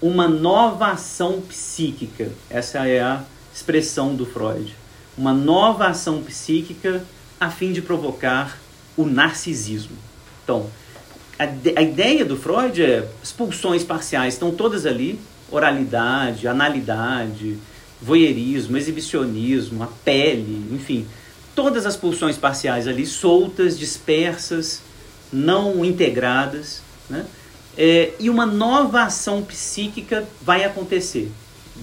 uma nova ação psíquica. Essa é a expressão do Freud, uma nova ação psíquica a fim de provocar o narcisismo. Então, a, a ideia do Freud é as pulsões parciais estão todas ali, oralidade, analidade, voyeurismo, exibicionismo, a pele, enfim, todas as pulsões parciais ali soltas, dispersas, não integradas, né? É, e uma nova ação psíquica vai acontecer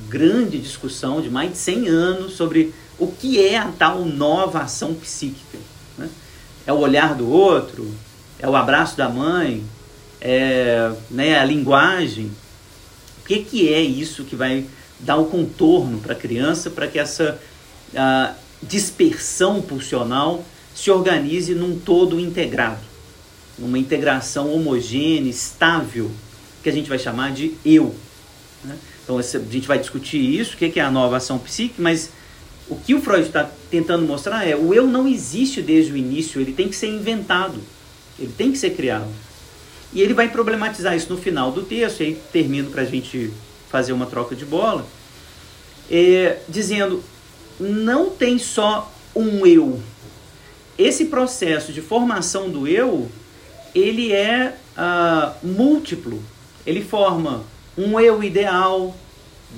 grande discussão de mais de 100 anos sobre o que é a tal nova ação psíquica. Né? É o olhar do outro, é o abraço da mãe, é né, a linguagem. O que, que é isso que vai dar o contorno para a criança para que essa dispersão pulsional se organize num todo integrado, numa integração homogênea, estável, que a gente vai chamar de eu. Né? Então a gente vai discutir isso, o que é a nova ação psíquica, mas o que o Freud está tentando mostrar é o eu não existe desde o início, ele tem que ser inventado, ele tem que ser criado. E ele vai problematizar isso no final do texto, e aí termino para a gente fazer uma troca de bola, é, dizendo, não tem só um eu. Esse processo de formação do eu, ele é uh, múltiplo. Ele forma um eu ideal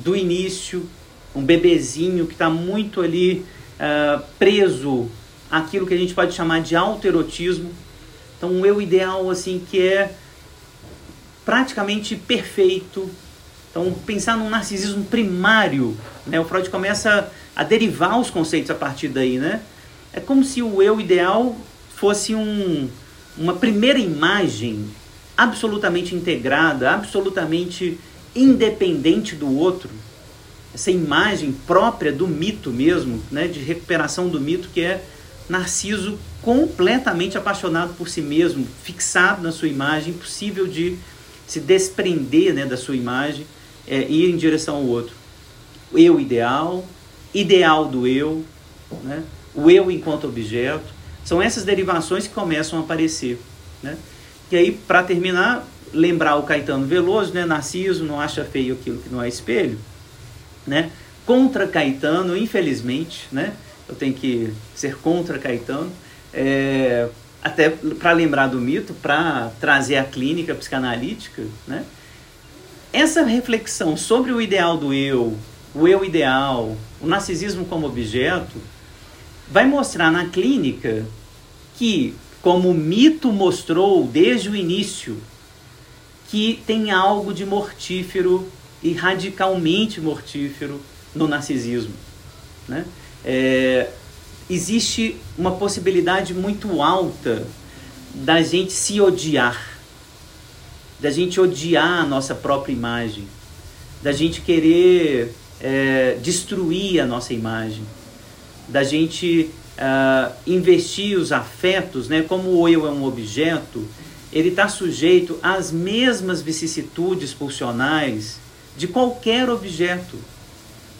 do início, um bebezinho que está muito ali uh, preso àquilo que a gente pode chamar de autoerotismo. Então, um eu ideal assim que é praticamente perfeito. Então, pensar num narcisismo primário, né? O Freud começa a derivar os conceitos a partir daí, né? É como se o eu ideal fosse um, uma primeira imagem absolutamente integrada, absolutamente independente do outro. Essa imagem própria do mito mesmo, né, de recuperação do mito, que é Narciso completamente apaixonado por si mesmo, fixado na sua imagem, impossível de se desprender né, da sua imagem é, ir em direção ao outro. Eu ideal, ideal do eu, né, o eu enquanto objeto, são essas derivações que começam a aparecer. Né? E aí, para terminar, lembrar o Caetano Veloso, né? Narciso não acha feio aquilo que não é espelho, né? Contra Caetano, infelizmente, né? Eu tenho que ser contra Caetano, é, até para lembrar do mito, para trazer a clínica psicanalítica, né? Essa reflexão sobre o ideal do eu, o eu ideal, o narcisismo como objeto, vai mostrar na clínica que como o mito mostrou desde o início, que tem algo de mortífero e radicalmente mortífero no narcisismo. Né? É, existe uma possibilidade muito alta da gente se odiar, da gente odiar a nossa própria imagem, da gente querer é, destruir a nossa imagem, da gente uh, investir os afetos, né, como o eu é um objeto, ele está sujeito às mesmas vicissitudes pulsionais de qualquer objeto.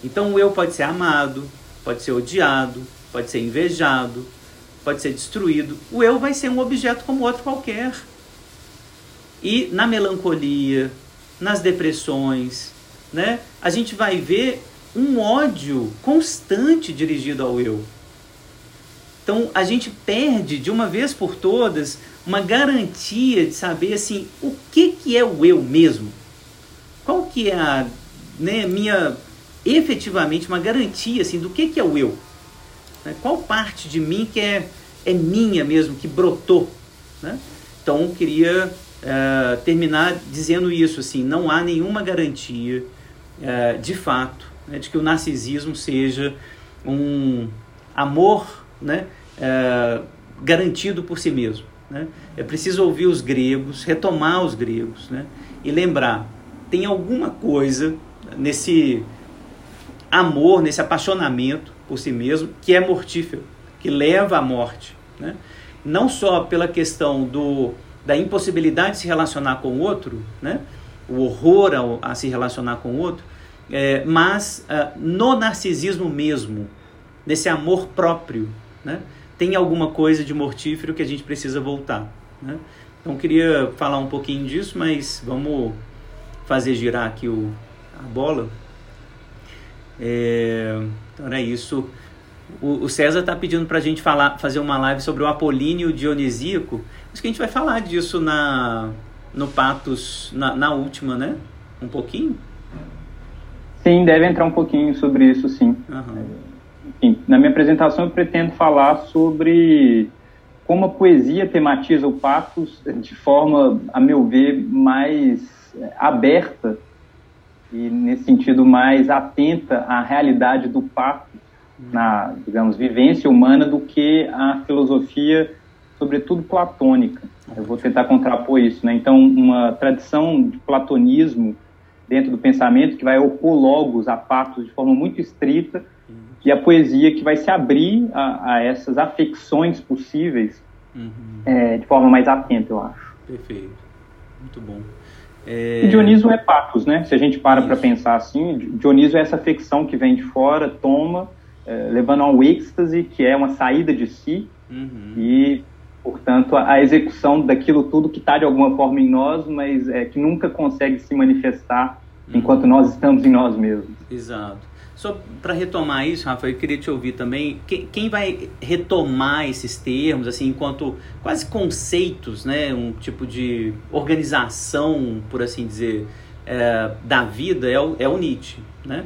Então o eu pode ser amado, pode ser odiado, pode ser invejado, pode ser destruído. O eu vai ser um objeto como outro qualquer. E na melancolia, nas depressões, né, a gente vai ver um ódio constante dirigido ao eu. Então a gente perde de uma vez por todas uma garantia de saber assim o que, que é o eu mesmo. Qual que é a né, minha efetivamente uma garantia assim do que, que é o eu. Né? Qual parte de mim que é, é minha mesmo, que brotou. Né? Então queria uh, terminar dizendo isso assim, não há nenhuma garantia uh, de fato né, de que o narcisismo seja um amor né, uh, garantido por si mesmo. Né? É preciso ouvir os gregos, retomar os gregos né? e lembrar: tem alguma coisa nesse amor, nesse apaixonamento por si mesmo que é mortífero, que leva à morte. Né? Não só pela questão do, da impossibilidade de se relacionar com o outro, né? o horror ao, a se relacionar com o outro, é, mas uh, no narcisismo mesmo, nesse amor próprio, né? tem alguma coisa de mortífero que a gente precisa voltar. Né? Então, queria falar um pouquinho disso, mas vamos fazer girar aqui o, a bola. É, então, era isso. O, o César está pedindo para a gente falar, fazer uma live sobre o Apolíneo Dionisíaco. Acho que a gente vai falar disso na, no Patos, na, na última, né? Um pouquinho? Sim, deve entrar um pouquinho sobre isso, sim. Uhum. Enfim, na minha apresentação eu pretendo falar sobre como a poesia tematiza o patos de forma, a meu ver, mais aberta e nesse sentido mais atenta à realidade do pato na, digamos, vivência humana do que a filosofia, sobretudo platônica. Eu vou tentar contrapor isso, né? Então, uma tradição de platonismo dentro do pensamento que vai opor logos a patos de forma muito estrita e a poesia que vai se abrir a, a essas afecções possíveis uhum. é, de forma mais atenta, eu acho. Perfeito. Muito bom. É... Dionísio é patos, né? Se a gente para para pensar assim, Dionísio é essa afecção que vem de fora, toma, é, levando ao êxtase, que é uma saída de si, uhum. e, portanto, a, a, execução daquilo tudo que está de alguma forma em nós, mas é, que nunca consegue se manifestar uhum. enquanto nós estamos em nós mesmos. Exato. Só para retomar isso, Rafa, eu queria te ouvir também. Quem, quem, vai retomar esses termos, assim, enquanto quase conceitos, né, um tipo de organização, por assim dizer, é, da vida é o, é o Nietzsche, né?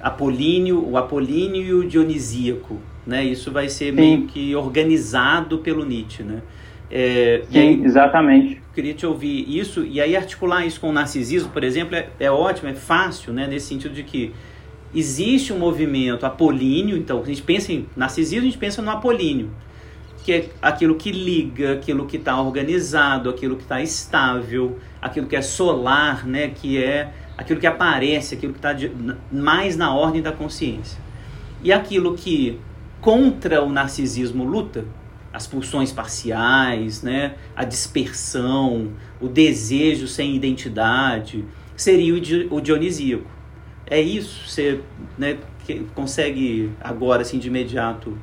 Apolíneo, o apolíneo e o dionisíaco, né? Isso vai ser Sim. meio que organizado pelo Nietzsche, né? É, Sim, aí, exatamente. Queria te ouvir isso e aí articular isso com o narcisismo, por exemplo, é, é ótimo, é fácil, né? Nesse sentido de que existe um movimento apolíneo, então a gente pensa em narcisismo, a gente pensa no apolíneo, que é aquilo que liga, aquilo que está organizado, aquilo que está estável, aquilo que é solar, né, que é aquilo que aparece, aquilo que está mais na ordem da consciência. E aquilo que contra o narcisismo luta, as pulsões parciais, né, a dispersão, o desejo sem identidade, seria o dionisíaco. É isso? Você né, consegue agora, assim, de imediato,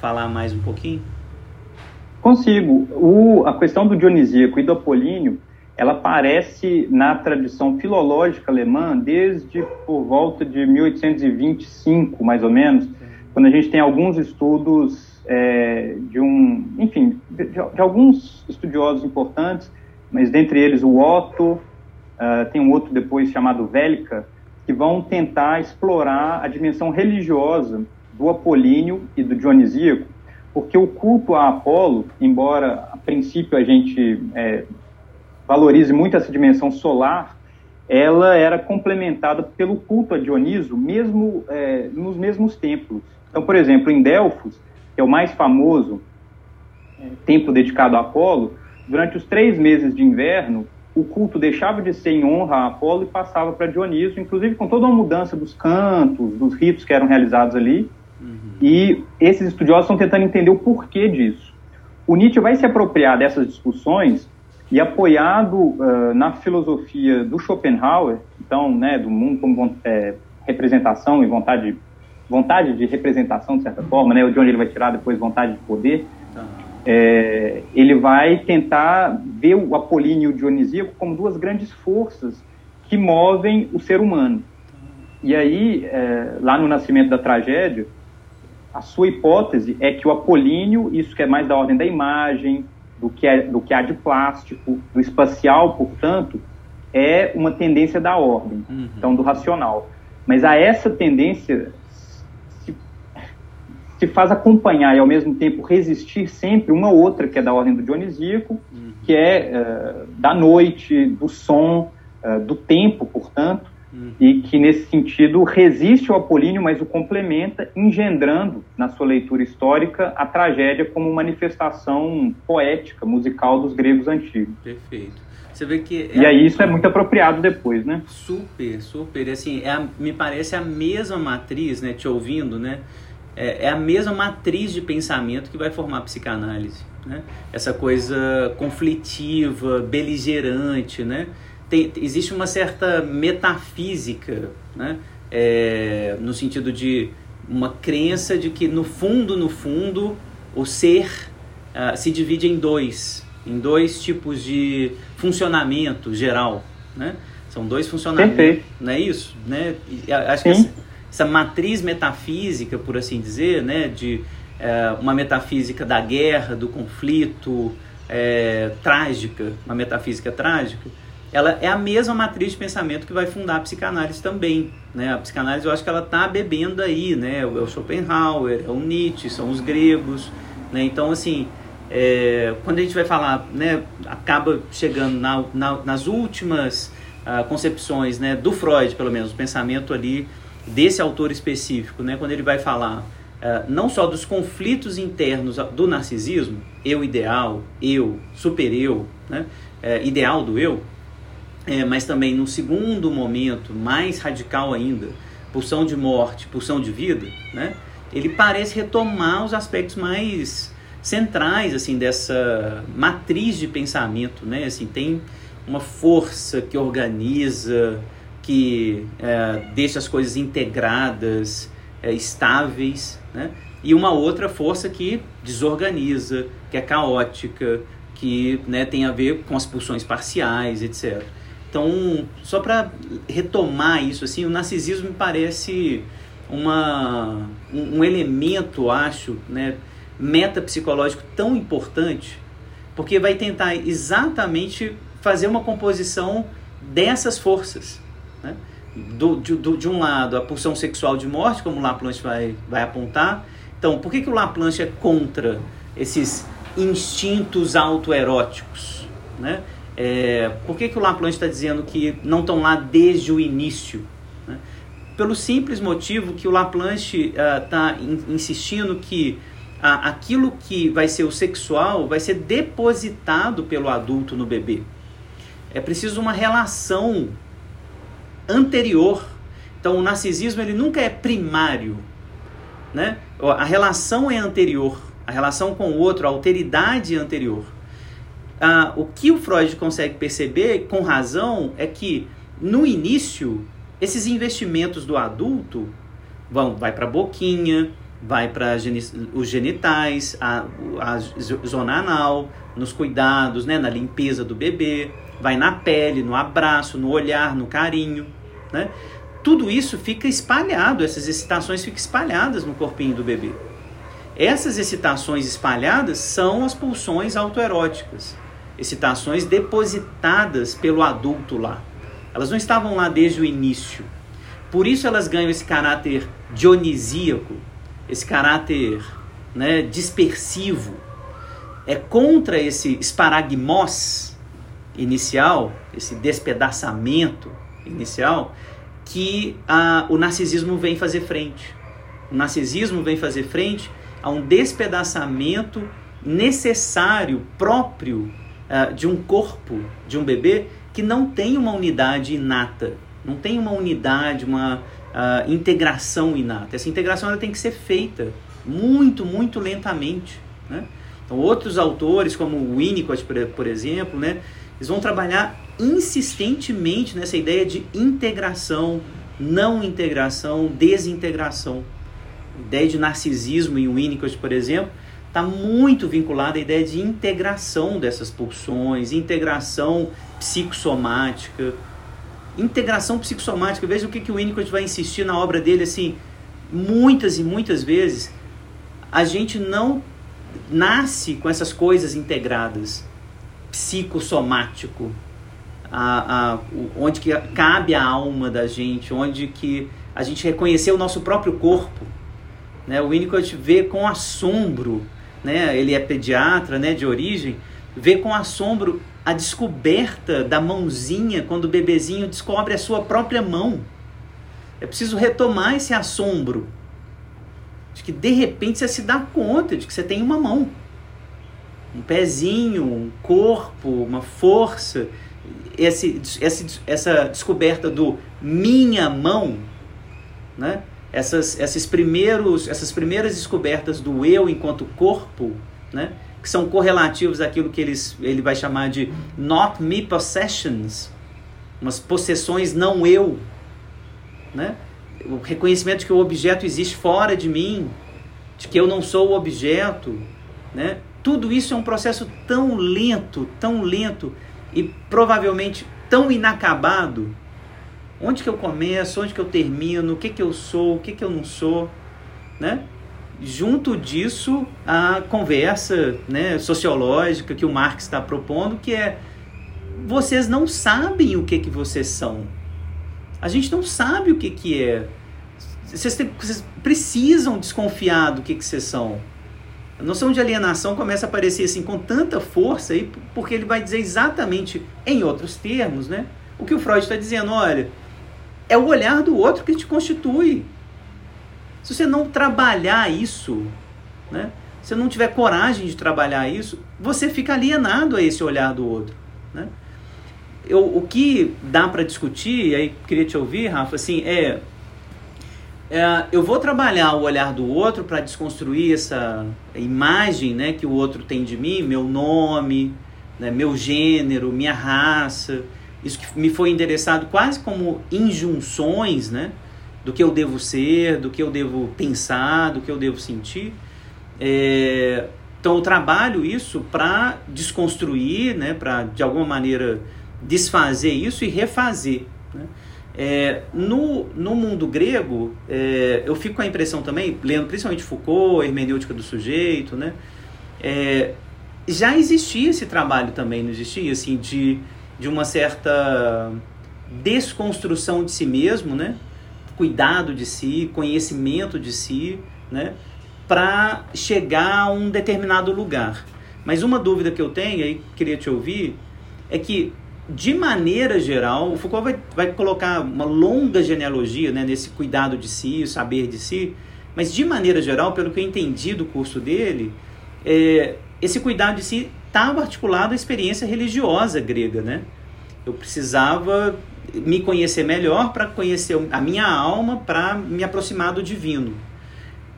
falar mais um pouquinho? Consigo. O, a questão do dionisíaco e do apolíneo, ela aparece na tradição filológica alemã desde por volta de 1825, mais ou menos, quando a gente tem alguns estudos é, de um, enfim, de, de, alguns estudiosos importantes, mas dentre eles o Otto, uh, tem um outro depois chamado Velka, que vão tentar explorar a dimensão religiosa do apolíneo e do dionisíaco, porque o culto a Apolo, embora a princípio a gente é, valorize muito essa dimensão solar, ela era complementada pelo culto a Dioniso, mesmo é, nos mesmos templos. Então, por exemplo, em Delfos, que é o mais famoso é, templo dedicado a Apolo, durante os três meses de inverno, o culto deixava de ser em honra a Apolo e passava para Dioniso, inclusive com toda uma mudança dos cantos, dos ritos que eram realizados ali. Uhum. E esses estudiosos estão tentando entender o porquê disso. O Nietzsche vai se apropriar dessas discussões e apoiado uh, na filosofia do Schopenhauer, então, né, do mundo como é, representação e vontade, vontade de representação, de certa forma, né, de onde ele vai tirar depois vontade de poder, é, ele vai tentar ver o apolíneo e o dionisíaco como duas grandes forças que movem o ser humano. E aí, é, lá no Nascimento da Tragédia, a sua hipótese é que o apolíneo, isso que é mais da ordem da imagem, do que, é, do que há de plástico, do espacial, portanto, é uma tendência da ordem, uhum. então do racional. Mas a essa tendência se, faz acompanhar e ao mesmo tempo resistir sempre uma outra que é da ordem do dionisíaco, uhum. que é uh, da noite, do som, uh, do tempo, portanto, uhum. e que nesse sentido resiste ao apolíneo, mas o complementa, engendrando na sua leitura histórica a tragédia como manifestação poética, musical dos gregos antigos. Perfeito. Você vê que. É e aí isso é muito apropriado depois, né? Super, super. Assim, é a, me parece a mesma matriz, né? Te ouvindo, né? É, é, a mesma matriz de pensamento que vai formar a psicanálise, né? Essa coisa conflitiva, beligerante, né? Tem, existe uma certa metafísica, né? É, no sentido de uma crença de que no fundo, no fundo, o ser uh, se divide em dois, em dois tipos de funcionamento geral, né? São dois funcionamentos, Perfeito. não é isso, né? Acho Sim. que essa, matriz metafísica, por assim dizer, né, de é, uma metafísica da guerra, do conflito, é, trágica, uma metafísica trágica, ela é a mesma matriz de pensamento que vai fundar a psicanálise também, né? A psicanálise eu acho que ela está bebendo aí, né? É o Schopenhauer, é o Nietzsche, são os gregos, né? Então assim é, quando a gente vai falar, né, acaba chegando na, na, nas últimas uh, concepções né, do Freud, pelo menos, o pensamento ali desse autor específico, né, quando ele vai falar uh, não só dos conflitos internos do narcisismo, eu ideal, eu, super eu, né, uh, ideal do eu, é, mas também no segundo momento, mais radical ainda, pulsão de morte, pulsão de vida, né, ele parece retomar os aspectos mais centrais assim dessa matriz de pensamento, né? Assim tem uma força que organiza, que é, deixa as coisas integradas, é, estáveis, né? E uma outra força que desorganiza, que é caótica, que né, tem a ver com as pulsões parciais, etc. Então, só para retomar isso, assim, o narcisismo me parece uma, um, um elemento, acho, né, metapsicológico tão importante, porque vai tentar exatamente fazer uma composição dessas forças. Né? Do, de, do, de um lado, a pulsão sexual de morte, como o Laplanche vai, vai apontar. Então, por que, que o Laplanche é contra esses instintos autoeróticos? Né? É, por que, que o Laplanche está dizendo que não estão lá desde o início? Né? Pelo simples motivo que o Laplanche está uh, in, insistindo que a, aquilo que vai ser o sexual vai ser depositado pelo adulto no bebê. É preciso uma relação anterior. Então, o narcisismo ele nunca é primário, né? A relação é anterior, a relação com o outro, a alteridade é anterior. Ah, o que o Freud consegue perceber, com razão, é que no início esses investimentos do adulto vão vai para a boquinha, vai para os genitais, a, a zona anal, nos cuidados, né, na limpeza do bebê, vai na pele, no abraço, no olhar, no carinho, né? Tudo isso fica espalhado, essas excitações ficam espalhadas no corpinho do bebê. Essas excitações espalhadas são as pulsões autoeróticas, excitações depositadas pelo adulto lá. Elas não estavam lá desde o início. Por isso elas ganham esse caráter dionisíaco, esse caráter né, dispersivo, é contra esse esparagmos inicial, esse despedaçamento inicial, que o narcisismo vem fazer frente. O narcisismo vem fazer frente a um despedaçamento necessário, próprio uh, de um corpo, de um bebê, que não tem uma unidade inata, não tem uma unidade, uma uh, integração inata. Essa integração ela tem que ser feita muito, muito lentamente. Né? Então, outros autores, como o Winnicott, por exemplo, né, eles vão trabalhar insistentemente nessa ideia de integração, não integração, desintegração. A ideia de narcisismo em Winnicott, por exemplo, está muito vinculada à ideia de integração dessas pulsões, integração psicossomática, integração psicossomática. Veja o que, que o Winnicott vai insistir na obra dele, assim, muitas e muitas vezes. A gente não nasce com essas coisas integradas. Psicossomático, a, a, onde que cabe a alma da gente, onde que a gente reconhecer o nosso próprio corpo. Né? O Winnicott vê com assombro, né? ele é pediatra né, de origem, vê com assombro a descoberta da mãozinha quando o bebezinho descobre a sua própria mão. É preciso retomar esse assombro de que de repente você se dá conta de que você tem uma mão, um pezinho, um corpo, uma força. Esse, esse, essa descoberta do minha mão, né? essas, esses primeiros, essas primeiras descobertas do eu enquanto corpo, né? que são correlativos àquilo que eles, ele vai chamar de not me possessions, umas possessões não eu, né? o reconhecimento de que o objeto existe fora de mim, de que eu não sou o objeto, né? Tudo isso é um processo tão lento, tão lento e provavelmente tão inacabado. Onde que eu começo, onde que eu termino, o que que eu sou, o que que eu não sou, né? Junto disso, a conversa né, sociológica que o Marx está propondo, que é vocês não sabem o que que vocês são. A gente não sabe o que, que é. Vocês, vocês precisam desconfiar do que, que vocês são. A noção de alienação começa a aparecer assim com tanta força aí, porque ele vai dizer exatamente, em outros termos, né, o que o Freud está dizendo. Olha, é o olhar do outro que te constitui. Se você não trabalhar isso, né, se não tiver coragem de trabalhar isso, você fica alienado a esse olhar do outro. Né? eu, o que dá para discutir, aí queria te ouvir, Rafa, assim, é, é eu vou trabalhar o olhar do outro para desconstruir essa imagem né, que o outro tem de mim, meu nome, né, meu gênero, minha raça, isso que me foi endereçado quase como injunções, né, do que eu devo ser, do que eu devo pensar, do que eu devo sentir. É, então eu trabalho isso para desconstruir, né, para de alguma maneira desfazer isso e refazer. É, no, no mundo grego, é, eu fico com a impressão também, lendo principalmente Foucault, hermenêutica do sujeito, né? É, já existia esse trabalho também, não existia? Assim, de, de uma certa desconstrução de si mesmo, né? Cuidado de si, conhecimento de si, né? Para chegar a um determinado lugar. Mas uma dúvida que eu tenho, aí queria te ouvir, é que de maneira geral, o Foucault vai, vai colocar uma longa genealogia né, nesse cuidado de si, o saber de si, mas de maneira geral, pelo que eu entendi do curso dele, é, esse cuidado de si estava articulado à experiência religiosa grega, né? Eu precisava me conhecer melhor para conhecer a minha alma, para me aproximar do divino.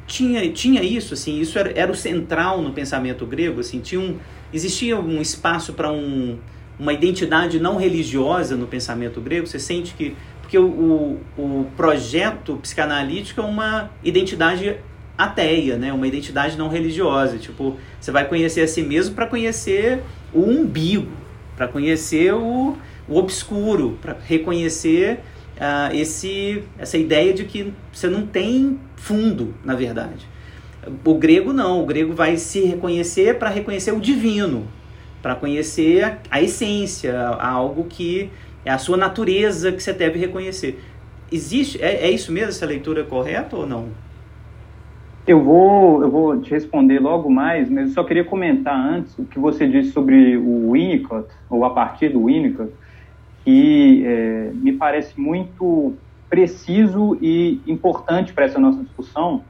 Tinha, tinha isso, assim, isso era, era o central no pensamento grego, assim, tinha um, existia um espaço para um uma identidade não religiosa no pensamento grego? Você sente que. Porque o, o, projeto psicanalítico é uma identidade ateia, né? uma identidade não religiosa. Tipo, você vai conhecer a si mesmo para conhecer o umbigo, para conhecer o, o obscuro, para reconhecer uh, esse, essa ideia de que você não tem fundo, na verdade. O grego não, o grego vai se reconhecer para reconhecer o divino, para conhecer a, essência, algo que é a sua natureza que você deve reconhecer. Existe, é, é isso mesmo, essa leitura correta ou não? Eu vou, eu vou te responder logo mais, mas eu só queria comentar antes o que você disse sobre o Winnicott, ou a partir do Winnicott, que é, me parece muito preciso e importante para essa nossa discussão,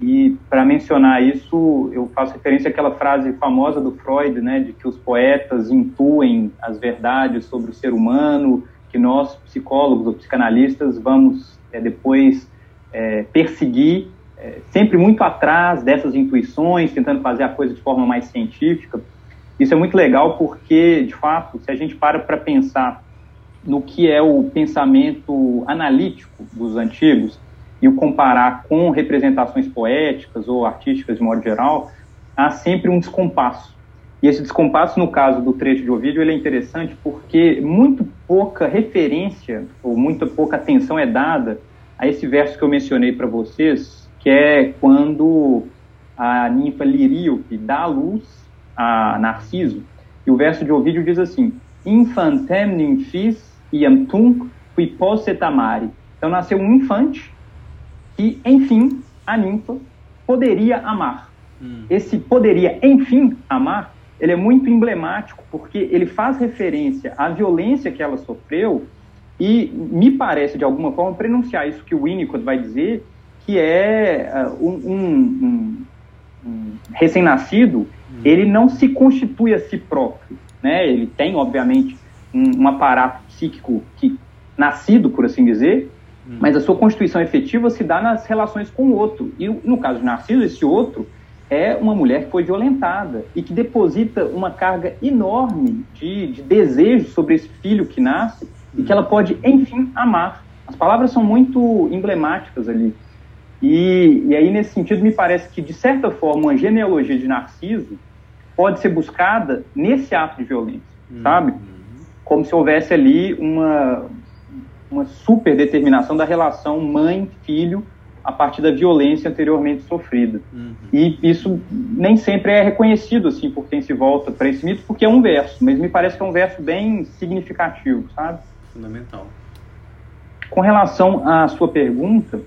e para mencionar isso, eu faço referência àquela frase famosa do Freud, né, de que os poetas intuem as verdades sobre o ser humano, que nós, psicólogos ou psicanalistas, vamos é, depois é, perseguir, é, sempre muito atrás dessas intuições, tentando fazer a coisa de forma mais científica. Isso é muito legal porque, de fato, se a gente para para pensar no que é o pensamento analítico dos antigos, e o comparar com representações poéticas ou artísticas de modo geral, há sempre um descompasso. E esse descompasso, no caso do trecho de Ovídio, ele é interessante porque muito pouca referência ou muito pouca atenção é dada a esse verso que eu mencionei para vocês, que é quando a ninfa Liríope dá a luz a Narciso. E o verso de Ovídio diz assim: Infantem nymphis iam tunc qui posset amare. Então nasceu um infante que, enfim, a ninfa poderia amar. Hum. Esse poderia, enfim, amar ele é muito emblemático porque ele faz referência à violência que ela sofreu e me parece, de alguma forma, pronunciar isso que o Winnicott vai dizer, que é uh, um, um, um recém-nascido, hum. ele não se constitui a si próprio, né? Ele tem, obviamente, um, um aparato psíquico que nascido, por assim dizer, hum. mas a sua constituição efetiva se dá nas relações com o outro. E no caso de Narciso, esse outro é uma mulher que foi violentada e que deposita uma carga enorme de, de desejo sobre esse filho que nasce e que ela pode, enfim, amar. As palavras são muito emblemáticas ali. E, e aí, nesse sentido, me parece que, de certa forma, uma genealogia de Narciso pode ser buscada nesse ato de violência, uhum. sabe? Como se houvesse ali uma, uma super determinação da relação mãe-filho a partir da violência anteriormente sofrida. Uhum. E isso nem sempre é reconhecido assim por quem se volta para esse mito, porque é um verso, mas me parece que é um verso bem significativo, sabe? Fundamental. Com relação à sua pergunta,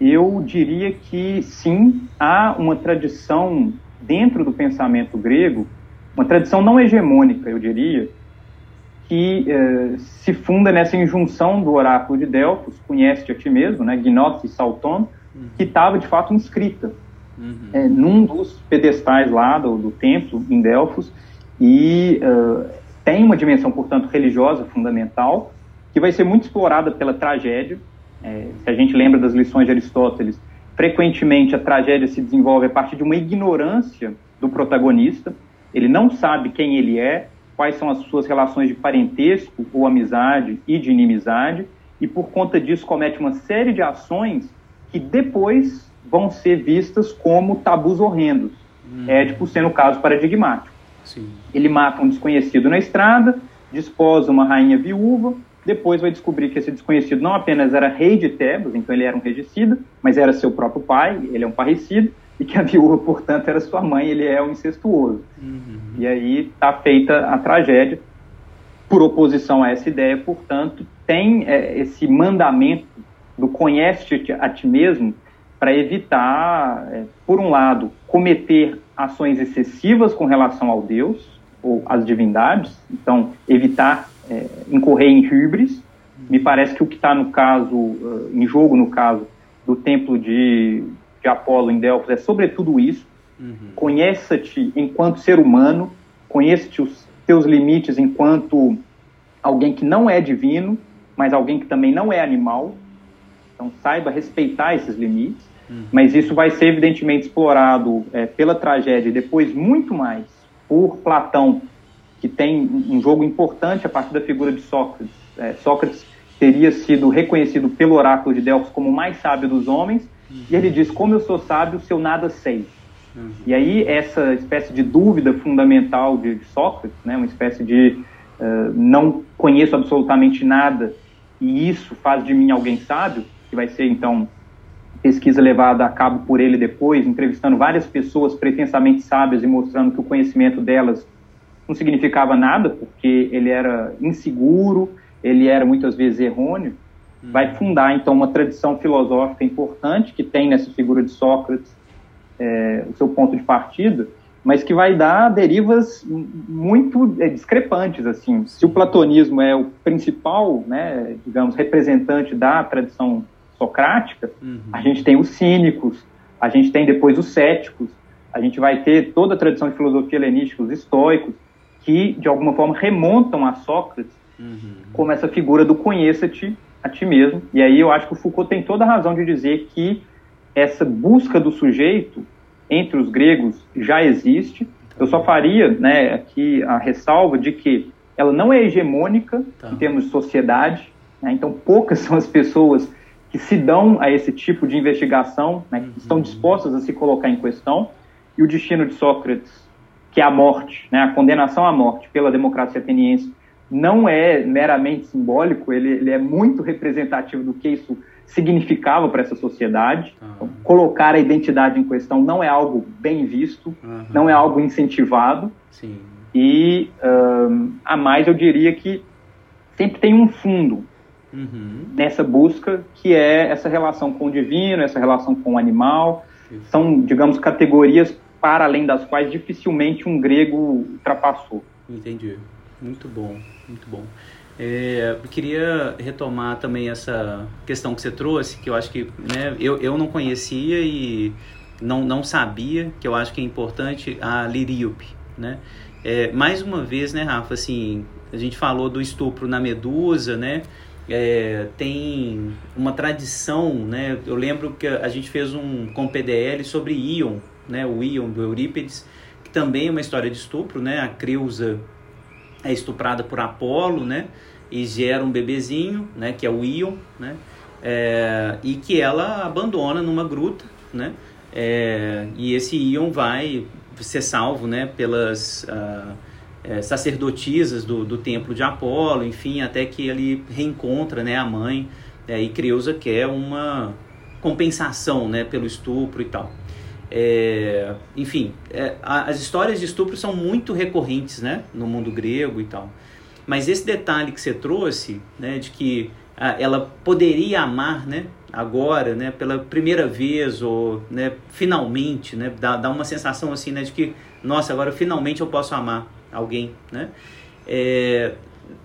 eu diria que sim, há uma tradição dentro do pensamento grego, uma tradição não hegemônica, eu diria, que eh, se funda nessa injunção do oráculo de Delfos, conhece a ti mesmo, né, Gnote e Salton, uhum. que estava de fato inscrita uhum. eh, num dos pedestais lá do, do templo em Delfos e uh, tem uma dimensão, portanto, religiosa fundamental que vai ser muito explorada pela tragédia. É, se a gente lembra das lições de Aristóteles, frequentemente a tragédia se desenvolve a partir de uma ignorância do protagonista. Ele não sabe quem ele é, quais são as suas relações de parentesco ou amizade e de inimizade, e por conta disso comete uma série de ações que depois vão ser vistas como tabus horrendos. Hum. Édipo sendo o caso paradigmático. Sim. Ele mata um desconhecido na estrada, desposa uma rainha viúva, depois vai descobrir que esse desconhecido não apenas era rei de Tebas, então ele era um regicida, mas era seu próprio pai, ele é um parricida, e que a viúva, portanto, era sua mãe, ele é um incestuoso. Uhum. E aí está feita a tragédia. Por oposição a essa ideia, portanto, tem é, esse mandamento do conhece-te a ti mesmo para evitar, é, por um lado, cometer ações excessivas com relação ao Deus ou às divindades, então evitar é, incorrer em híbris. Me parece que o que está no caso, uh, em jogo no caso do templo de, de Apolo em Delfos é sobretudo isso. Uhum. Conheça-te enquanto ser humano, conheça-te os teus limites enquanto alguém que não é divino, mas alguém que também não é animal. Então saiba respeitar esses limites. Uhum. Mas isso vai ser evidentemente explorado é, pela tragédia e depois muito mais por Platão, que tem um jogo importante a partir da figura de Sócrates. É, Sócrates teria sido reconhecido pelo oráculo de Delfos como o mais sábio dos homens, e ele diz: Como eu sou sábio, se eu nada sei. Uhum. E aí, essa espécie de dúvida fundamental de, Sócrates, né, uma espécie de uh, não conheço absolutamente nada e isso faz de mim alguém sábio, que vai ser então pesquisa levada a cabo por ele depois, entrevistando várias pessoas pretensamente sábias e mostrando que o conhecimento delas não significava nada, porque ele era inseguro, ele era muitas vezes errôneo vai fundar então uma tradição filosófica importante que tem nessa figura de Sócrates é, o seu ponto de partida, mas que vai dar derivas muito é, discrepantes assim. Se o platonismo é o principal, né, digamos, representante da tradição socrática, uhum. a gente tem os cínicos, a gente tem depois os céticos, a gente vai ter toda a tradição de filosofia helenística, os estoicos, que de alguma forma remontam a Sócrates uhum. como essa figura do conheça-te a ti mesmo. E aí eu acho que o Foucault tem toda a razão de dizer que essa busca do sujeito entre os gregos já existe. Eu só faria né, aqui a ressalva de que ela não é hegemônica tá. em termos de sociedade, né, então poucas [laughs] são as pessoas que se dão a esse tipo de investigação, né, que uhum. estão dispostas a se colocar em questão, e o destino de Sócrates que a morte, né, a condenação à morte pela democracia ateniense não é meramente simbólico, ele, ele é muito representativo do que isso significava para essa sociedade. Uhum. Então, colocar a identidade em questão não é algo bem visto, uhum. não é algo incentivado. Sim. E um, a mais eu diria que sempre tem um fundo uhum. nessa busca que é essa relação com o divino, essa relação com o animal. São, digamos, categorias para além das quais dificilmente um grego ultrapassou. Entendi. Muito bom, muito bom. É, queria retomar também essa questão que você trouxe, que eu acho que né, eu, eu não conhecia e não, não sabia, que eu acho que é importante, a Liríope, né? É, mais uma vez, né, Rafa, assim, a gente falou do estupro na Medusa, né? É, tem uma tradição, né? Eu lembro que a gente fez um com PDL sobre Ion, né? O Ion do Eurípides, que também é uma história de estupro, né? A Creusa é estuprada por Apolo, né? E gera um bebezinho, né? Que é o Ion, né? É, e que ela abandona numa gruta, né? É, e esse Ion vai ser salvo, né? Pelas uh, é, sacerdotisas do, do templo de Apolo, enfim, até que ele reencontra, né? A mãe é, e Creusa quer uma compensação, né? Pelo estupro e tal. É, enfim, é, as histórias de estupro são muito recorrentes né, no mundo grego e tal. Mas esse detalhe que você trouxe, né, de que a, ela poderia amar né, agora, né, pela primeira vez, ou né, finalmente, né, dá, dá uma sensação assim né, de que, nossa, agora finalmente eu posso amar alguém. Né? É,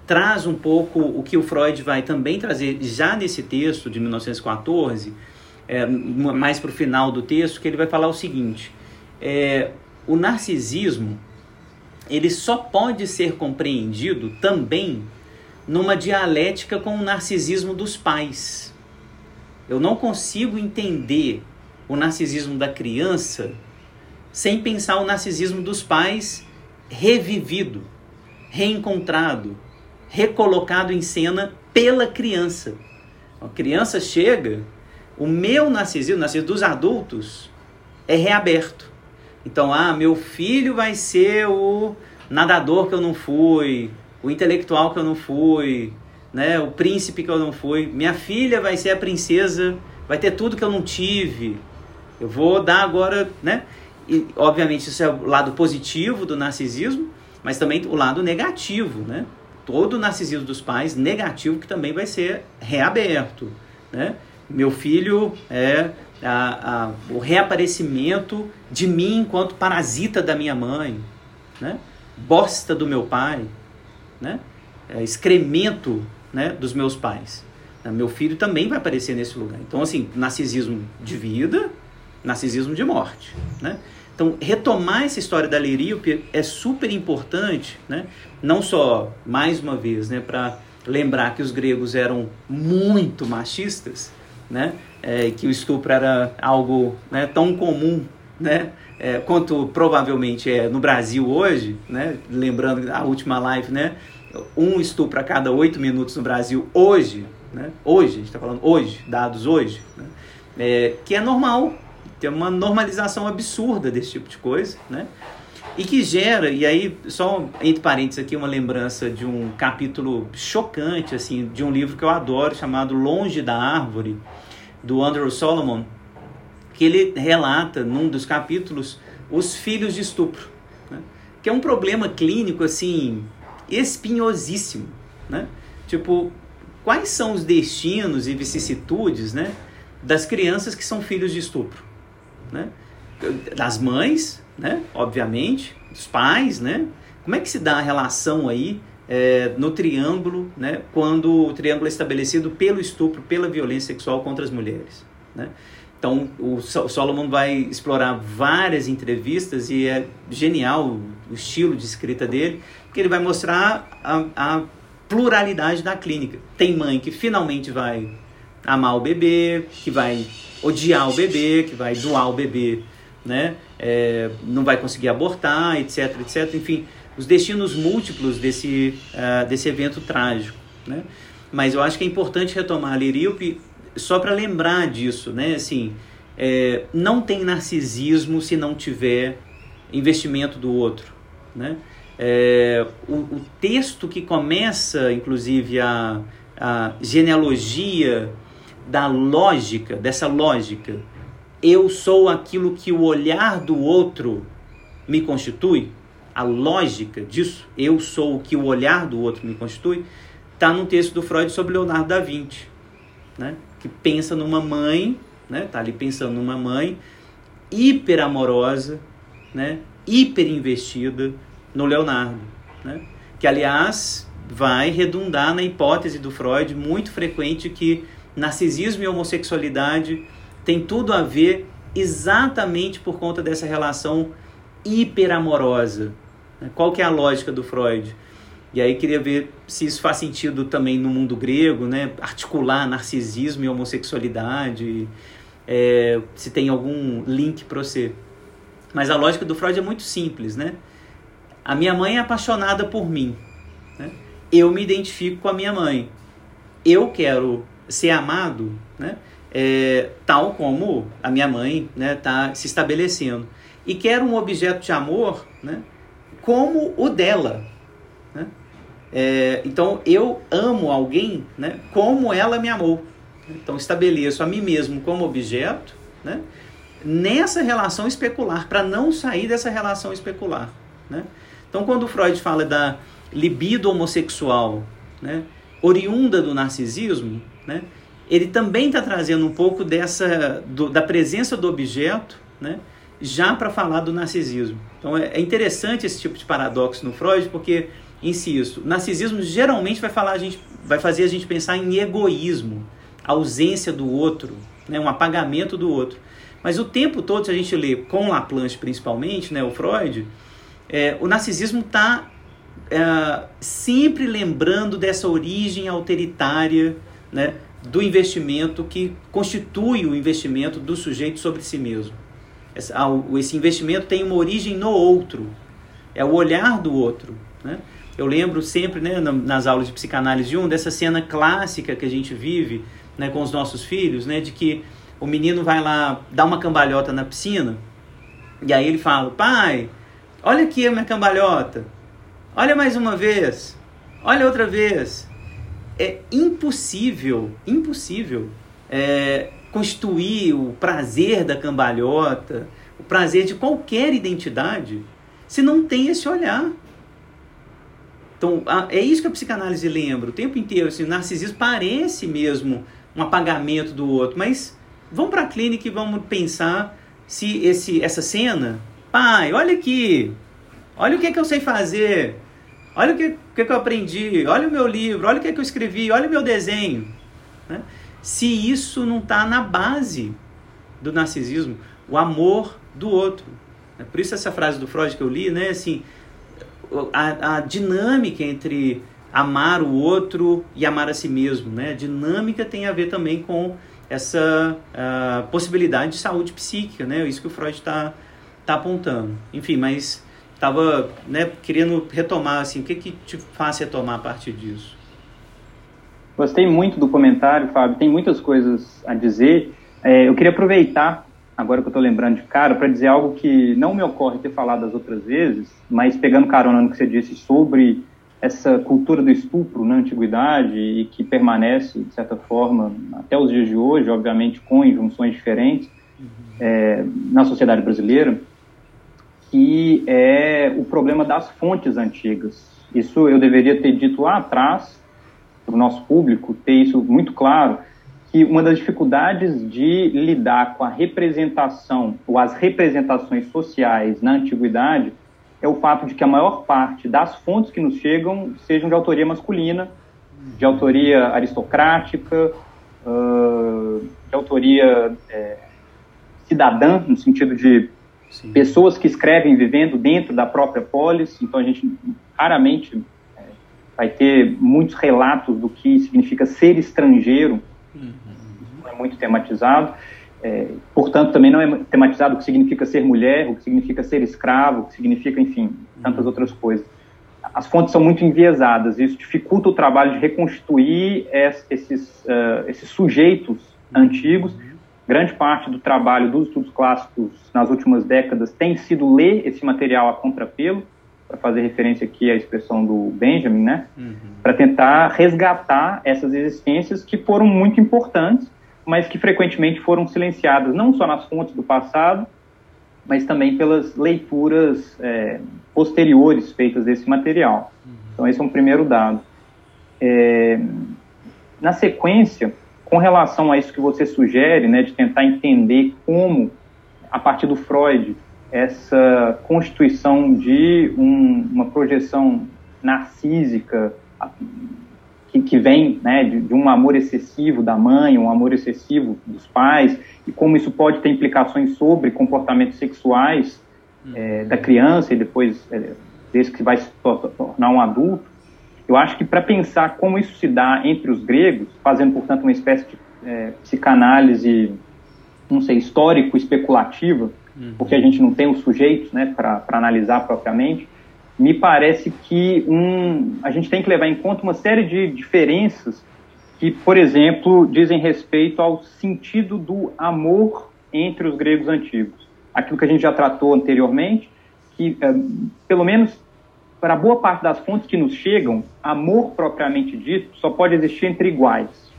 traz um pouco o que o Freud vai também trazer já nesse texto de 1914 é, mais para o final do texto, que ele vai falar o seguinte: é, o narcisismo ele só pode ser compreendido também numa dialética com o narcisismo dos pais. Eu não consigo entender o narcisismo da criança sem pensar o narcisismo dos pais revivido, reencontrado, recolocado em cena pela criança. A criança chega o meu narcisismo, o narcisismo dos adultos, é reaberto. Então, ah, meu filho vai ser o nadador que eu não fui, o intelectual que eu não fui, né, o príncipe que eu não fui. Minha filha vai ser a princesa, vai ter tudo que eu não tive. Eu vou dar agora, né? E, obviamente, isso é o lado positivo do narcisismo, mas também o lado negativo, né? Todo o narcisismo dos pais negativo que também vai ser reaberto, né? Meu filho é a, a, o reaparecimento de mim enquanto parasita da minha mãe, né? bosta do meu pai, né? É, excremento né, dos meus pais. Meu filho também vai aparecer nesse lugar. Então, assim, narcisismo de vida, narcisismo de morte. Né? Então, retomar essa história da Liríope é super importante, né? não só, mais uma vez, né, para lembrar que os gregos eram muito machistas, né? É, que o estupro era algo né, tão comum, né? É, quanto provavelmente é no Brasil hoje, né? Lembrando a última live, né? Um estupro a cada oito minutos no Brasil hoje, né? Hoje, a gente está falando hoje, dados hoje, né? É, que é normal, tem uma normalização absurda desse tipo de coisa, né? E que gera, e aí, só entre parênteses aqui, uma lembrança de um capítulo chocante, assim, de um livro que eu adoro, chamado Longe da Árvore, do Andrew Solomon, que ele relata num dos capítulos os filhos de estupro, né? que é um problema clínico, assim, espinhosíssimo, né? Tipo, quais são os destinos e vicissitudes, né, das crianças que são filhos de estupro, né? Das mães, né? Obviamente, dos pais, né? Como é que se dá a relação aí é, no triângulo, né? Quando o triângulo é estabelecido pelo estupro, pela violência sexual contra as mulheres, né? Então, o Solomon vai explorar várias entrevistas e é genial o estilo de escrita dele, porque ele vai mostrar a, a pluralidade da clínica. Tem mãe que finalmente vai amar o bebê, que vai odiar o bebê, que vai doar o bebê né? É, não vai conseguir abortar, etc, etc. Enfim, os destinos múltiplos desse, uh, desse evento trágico, né? Mas eu acho que é importante retomar a Liríope só para lembrar disso, né? Assim, é, não tem narcisismo se não tiver investimento do outro, né? É, o, o, texto que começa, inclusive, a, a genealogia da lógica, dessa lógica, eu sou aquilo que o olhar do outro me constitui, a lógica disso, eu sou o que o olhar do outro me constitui, está no texto do Freud sobre Leonardo da Vinci, né? que pensa numa mãe, né? tá ali pensando numa mãe hiper amorosa, né? hiper investida no Leonardo, né? que aliás vai redundar na hipótese do Freud muito frequente que narcisismo e homossexualidade tem tudo a ver exatamente por conta dessa relação hiperamorosa. Né? Qual que é a lógica do Freud? E aí queria ver se isso faz sentido também no mundo grego, né? Articular narcisismo e homossexualidade, é, se tem algum link para você. Mas a lógica do Freud é muito simples, né? A minha mãe é apaixonada por mim. Né? Eu me identifico com a minha mãe. Eu quero ser amado, né? É, tal como a minha mãe está né, tá se estabelecendo. E quero um objeto de amor né, como o dela. Né? É, então eu amo alguém né, como ela me amou. Então estabeleço a mim mesmo como objeto né, nessa relação especular, para não sair dessa relação especular. Né? Então quando Freud fala da libido homossexual né, oriunda do narcisismo, né, ele também está trazendo um pouco dessa do, da presença do objeto, né, já para falar do narcisismo. Então é, é, interessante esse tipo de paradoxo no Freud, porque insisto, narcisismo geralmente vai falar a gente, vai fazer a gente pensar em egoísmo, ausência do outro, né, um apagamento do outro. Mas o tempo todo, se a gente lê com Laplanche principalmente, né, o Freud, é, o narcisismo está é, sempre lembrando dessa origem autoritária, né, do investimento que constitui o investimento do sujeito sobre si mesmo. Esse investimento tem uma origem no outro, é o olhar do outro. Né? Eu lembro sempre, né, nas aulas de psicanálise de um, dessa cena clássica que a gente vive né, com os nossos filhos, né, de que o menino vai lá dar uma cambalhota na piscina e aí ele fala: Pai, olha aqui a minha cambalhota, olha mais uma vez, olha outra vez é impossível, impossível é, constituir o prazer da cambalhota, o prazer de qualquer identidade, se não tem esse olhar. Então, a, é isso que a psicanálise lembra o tempo inteiro. Assim, o narcisismo parece mesmo um apagamento do outro, mas vamos para a clínica e vamos pensar se esse, essa cena, pai, olha aqui, olha o que, é que eu sei fazer, Olha o que, que, que eu aprendi, olha o meu livro, olha o que, que eu escrevi, olha o meu desenho. Né? Se isso não está na base do narcisismo, o amor do outro. É por isso essa frase do Freud que eu li, né? Assim, a, a dinâmica entre amar o outro e amar a si mesmo, né? A dinâmica tem a ver também com essa uh, possibilidade de saúde psíquica, né? Isso que o Freud está tá apontando. Enfim, mas estava né, querendo retomar, assim, o que, que te faz retomar a partir disso? Gostei muito do comentário, Fábio, tem muitas coisas a dizer. É, eu queria aproveitar, agora que eu estou lembrando de cara, para dizer algo que não me ocorre ter falado as outras vezes, mas pegando carona no que você disse sobre essa cultura do estupro na antiguidade e que permanece, de certa forma, até os dias de hoje, obviamente com injunções diferentes, uhum. é, na sociedade brasileira que é o problema das fontes antigas. Isso eu deveria ter dito lá atrás, para o nosso público, ter isso muito claro, que uma das dificuldades de lidar com a representação ou as representações sociais na antiguidade é o fato de que a maior parte das fontes que nos chegam sejam de autoria masculina, de autoria aristocrática, de autoria é, cidadã, no sentido de Sim. pessoas que escrevem vivendo dentro da própria polis, então a gente raramente é, vai ter muitos relatos do que significa ser estrangeiro, uhum. não é muito tematizado, é, portanto também não é tematizado o que significa ser mulher, o que significa ser escravo, o que significa, enfim, tantas uhum. outras coisas. As fontes são muito enviesadas, isso dificulta o trabalho de reconstituir esses, uh, esses sujeitos uhum. antigos, grande parte do trabalho dos estudos clássicos nas últimas décadas tem sido ler esse material a contrapelo, para fazer referência aqui à expressão do Benjamin, né? Uhum. Para tentar resgatar essas existências que foram muito importantes, mas que frequentemente foram silenciadas, não só nas fontes do passado, mas também pelas leituras é, posteriores feitas desse material. Uhum. Então, esse é um primeiro dado. É, na sequência, com relação a isso que você sugere, né, de tentar entender como, a partir do Freud, essa constituição de um, uma projeção narcísica que, que vem né, de, de, um amor excessivo da mãe, um amor excessivo dos pais, e como isso pode ter implicações sobre comportamentos sexuais é, da criança e depois é, desde que vai se tornar um adulto. Eu acho que para pensar como isso se dá entre os gregos, fazendo, portanto, uma espécie de é, psicanálise, não sei, histórico, especulativa, uhum. porque a gente não tem os sujeitos né, para analisar propriamente, me parece que um, a gente tem que levar em conta uma série de diferenças que, por exemplo, dizem respeito ao sentido do amor entre os gregos antigos. Aquilo que a gente já tratou anteriormente, que, é, pelo menos para boa parte das fontes que nos chegam, amor propriamente dito só pode existir entre iguais.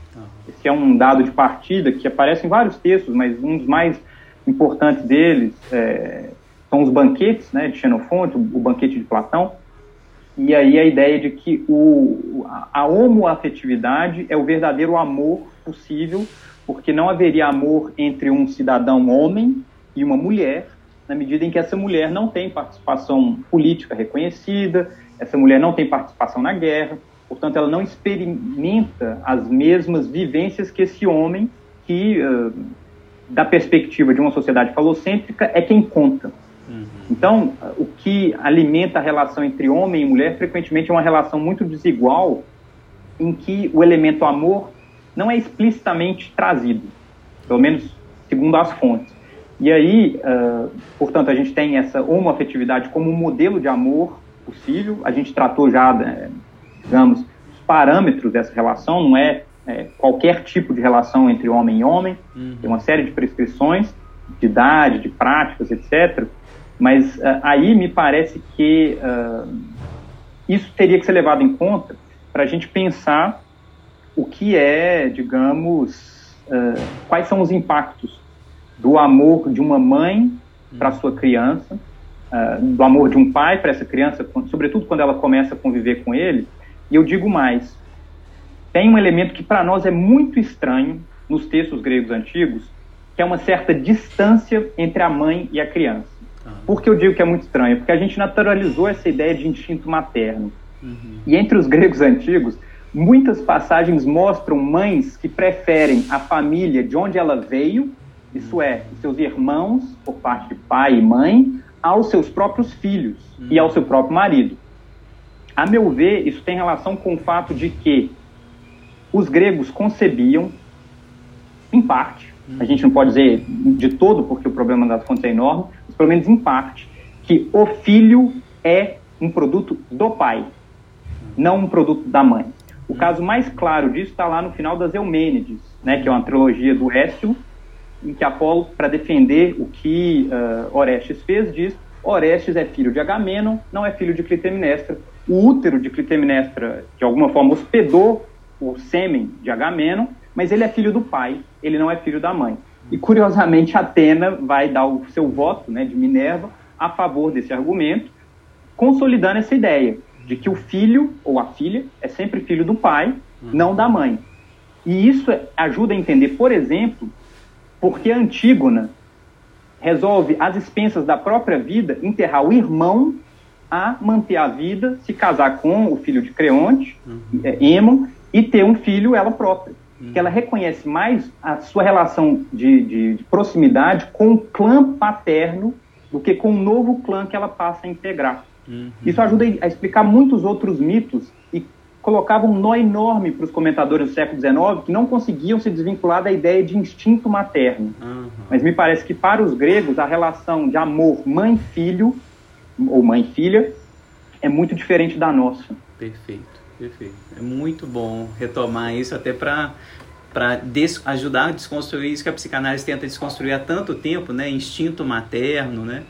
Esse é um dado de partida que aparece em vários textos, mas um dos mais importantes deles é, são os banquetes né, de Xenofonte, o, o, banquete de Platão, e aí a ideia de que o, a homoafetividade é o verdadeiro amor possível, porque não haveria amor entre um cidadão homem e uma mulher, na medida em que essa mulher não tem participação política reconhecida, essa mulher não tem participação na guerra, portanto, ela não experimenta as mesmas vivências que esse homem, que, uh, da perspectiva de uma sociedade falocêntrica, é quem conta. Uhum. Então, o que alimenta a relação entre homem e mulher frequentemente é uma relação muito desigual, em que o elemento amor não é explicitamente trazido, pelo menos segundo as fontes. E aí, uh, portanto, a gente tem essa homoafetividade como um modelo de amor possível. A gente tratou já, né, digamos, os parâmetros dessa relação, não é, é, qualquer tipo de relação entre homem e homem, uhum. tem uma série de prescrições de idade, de práticas, etc. Mas uh, aí me parece que uh, isso teria que ser levado em conta para a gente pensar o que é, digamos, quais são os impactos do amor de uma mãe para sua criança, do amor de um pai para essa criança, sobretudo quando ela começa a conviver com ele, e eu digo mais: tem um elemento que para nós é muito estranho nos textos gregos antigos, que é uma certa distância entre a mãe e a criança. Por que eu digo que é muito estranho? Porque a gente naturalizou essa ideia de instinto materno. Uhum. E entre os gregos antigos, muitas passagens mostram mães que preferem a família de onde ela veio, isso é, seus irmãos, por parte de pai e mãe, aos seus próprios filhos e ao seu próprio marido. A meu ver, isso tem relação com o fato de que os gregos concebiam, em parte, a gente não pode dizer de todo, porque o problema das fontes é enorme, mas pelo menos em parte, que o filho é um produto do pai, não um produto da mãe. O caso mais claro disso está lá no final das Eumênides, né, que é uma trilogia do Écio, em que Apolo, para defender o que uh, Orestes fez, diz Orestes é filho de Agamenon, não é filho de Clitemnestra, o útero de Clitemnestra, de alguma forma, hospedou o sêmen de Agamenon, mas ele é filho do pai, ele não é filho da mãe. E, curiosamente, Atena vai dar o seu voto né, de Minerva a favor desse argumento, consolidando essa ideia de que o filho ou a filha é sempre filho do pai, não da mãe. E isso ajuda a entender, por exemplo, porque Antígona resolve, às expensas da própria vida, enterrar o irmão a manter a vida, se casar com o filho de Creonte, uhum. É, e ter um filho ela própria. Uhum. Que ela reconhece mais a sua relação de, de, de, proximidade com o clã paterno do que com o novo clã que ela passa a integrar. Uhum. Isso ajuda a explicar muitos outros mitos colocava um nó enorme para os comentadores do século XIX que não conseguiam se desvincular da ideia de instinto materno. Uhum. Mas me parece que para os gregos a relação de amor mãe-filho ou mãe-filha, é muito diferente da nossa. Perfeito, perfeito. É muito bom retomar isso até para para ajudar a desconstruir isso que a psicanálise tenta desconstruir há tanto tempo, né? Instinto materno, né?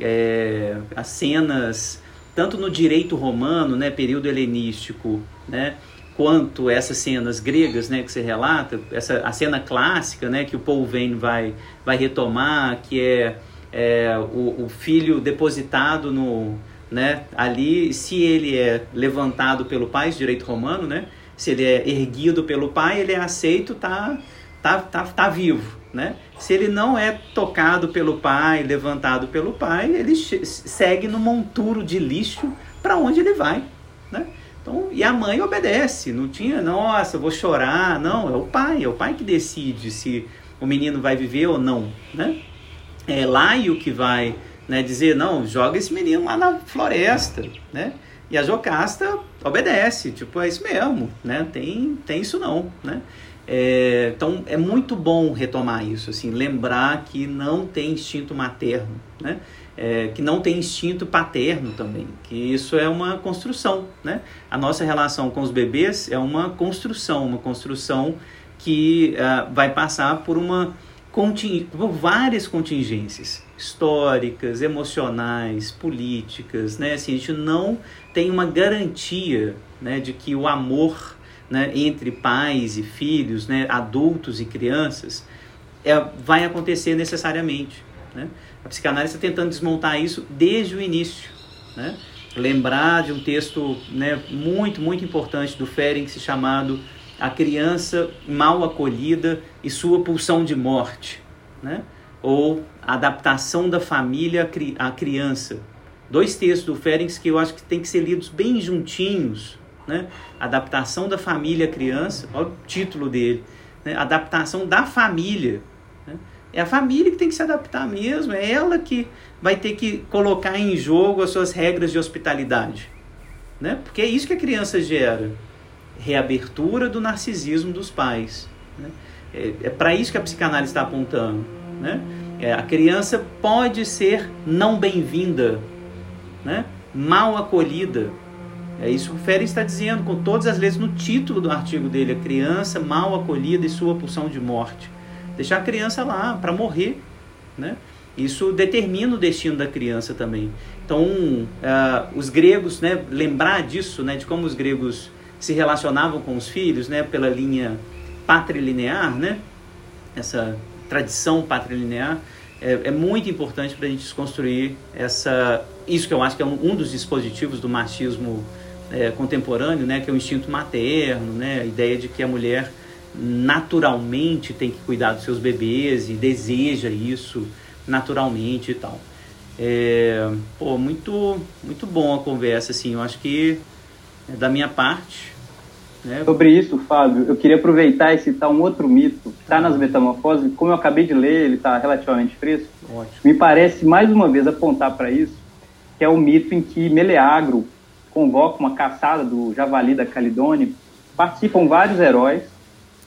É, as cenas tanto no direito romano, né, período helenístico, né, quanto essas cenas gregas, né, que você relata, essa a cena clássica, né, que o Paul Vane vai vai retomar, que é, é o, o, filho depositado no, né, ali, se ele é levantado pelo pai, direito romano, né, se ele é erguido pelo pai, ele é aceito, tá tá tá, tá vivo, né? Se ele não é tocado pelo pai, levantado pelo pai, ele segue no monturo de lixo para onde ele vai? Então, e a mãe obedece, não tinha, nossa, eu vou chorar, não, é o pai, é o pai que decide se o menino vai viver ou não, né? É Laio que vai né, dizer, não, joga esse menino lá na floresta, né? E a Jocasta obedece, tipo, é isso mesmo, né? Tem, tem isso não, né? É, então é muito bom retomar isso, assim, lembrar que não tem instinto materno, né? É, que não tem instinto paterno também, que isso é uma construção, né? A nossa relação com os bebês é uma construção, uma construção que uh, vai passar por uma por várias contingências históricas, emocionais, políticas, né? Assim, a gente não tem uma garantia, né, de que o amor né, entre pais e filhos, né, adultos e crianças, é, vai acontecer necessariamente. Né? A psicanálise está tentando desmontar isso desde o início. Né? Lembrar de um texto né, muito, muito importante do Ferenc chamado A Criança Mal Acolhida e Sua Pulsão de Morte. Né? Ou Adaptação da Família à Criança. Dois textos do Ferenc que eu acho que tem que ser lidos bem juntinhos né? Adaptação da família à criança, olha o título dele, né? Adaptação da família. Né? É a família que tem que se adaptar mesmo, é ela que vai ter que colocar em jogo as suas regras de hospitalidade. Né? Porque é isso que a criança gera. Reabertura do narcisismo dos pais. Né? É, é para isso que a psicanálise está apontando. Né? É, a criança pode ser não bem-vinda, né? mal acolhida, é isso que o Ferry está dizendo com todas as letras no título do artigo dele: a criança mal acolhida e sua pulsão de morte. Deixar a criança lá para morrer, né? Isso determina o destino da criança também. Então, uh, os gregos, né, lembrar disso, né, de como os gregos se relacionavam com os filhos, né, pela linha patrilinear, né, essa tradição patrilinear, é, é muito importante para a gente desconstruir essa, isso que eu acho que é um, um dos dispositivos do machismo é, contemporâneo, né, que é o instinto materno, né, a ideia de que a mulher naturalmente tem que cuidar dos seus bebês e deseja isso naturalmente e tal. É, pô, muito, muito bom a conversa, assim, eu acho que é da minha parte. Né? Sobre isso, Fábio, eu queria aproveitar e citar um outro mito que está nas metamorfoses, como eu acabei de ler, ele está relativamente fresco. Ótimo. Me parece, mais uma vez, apontar para isso, que é o mito em que Meleagro convoca uma caçada do javali da Calidônia, participam vários heróis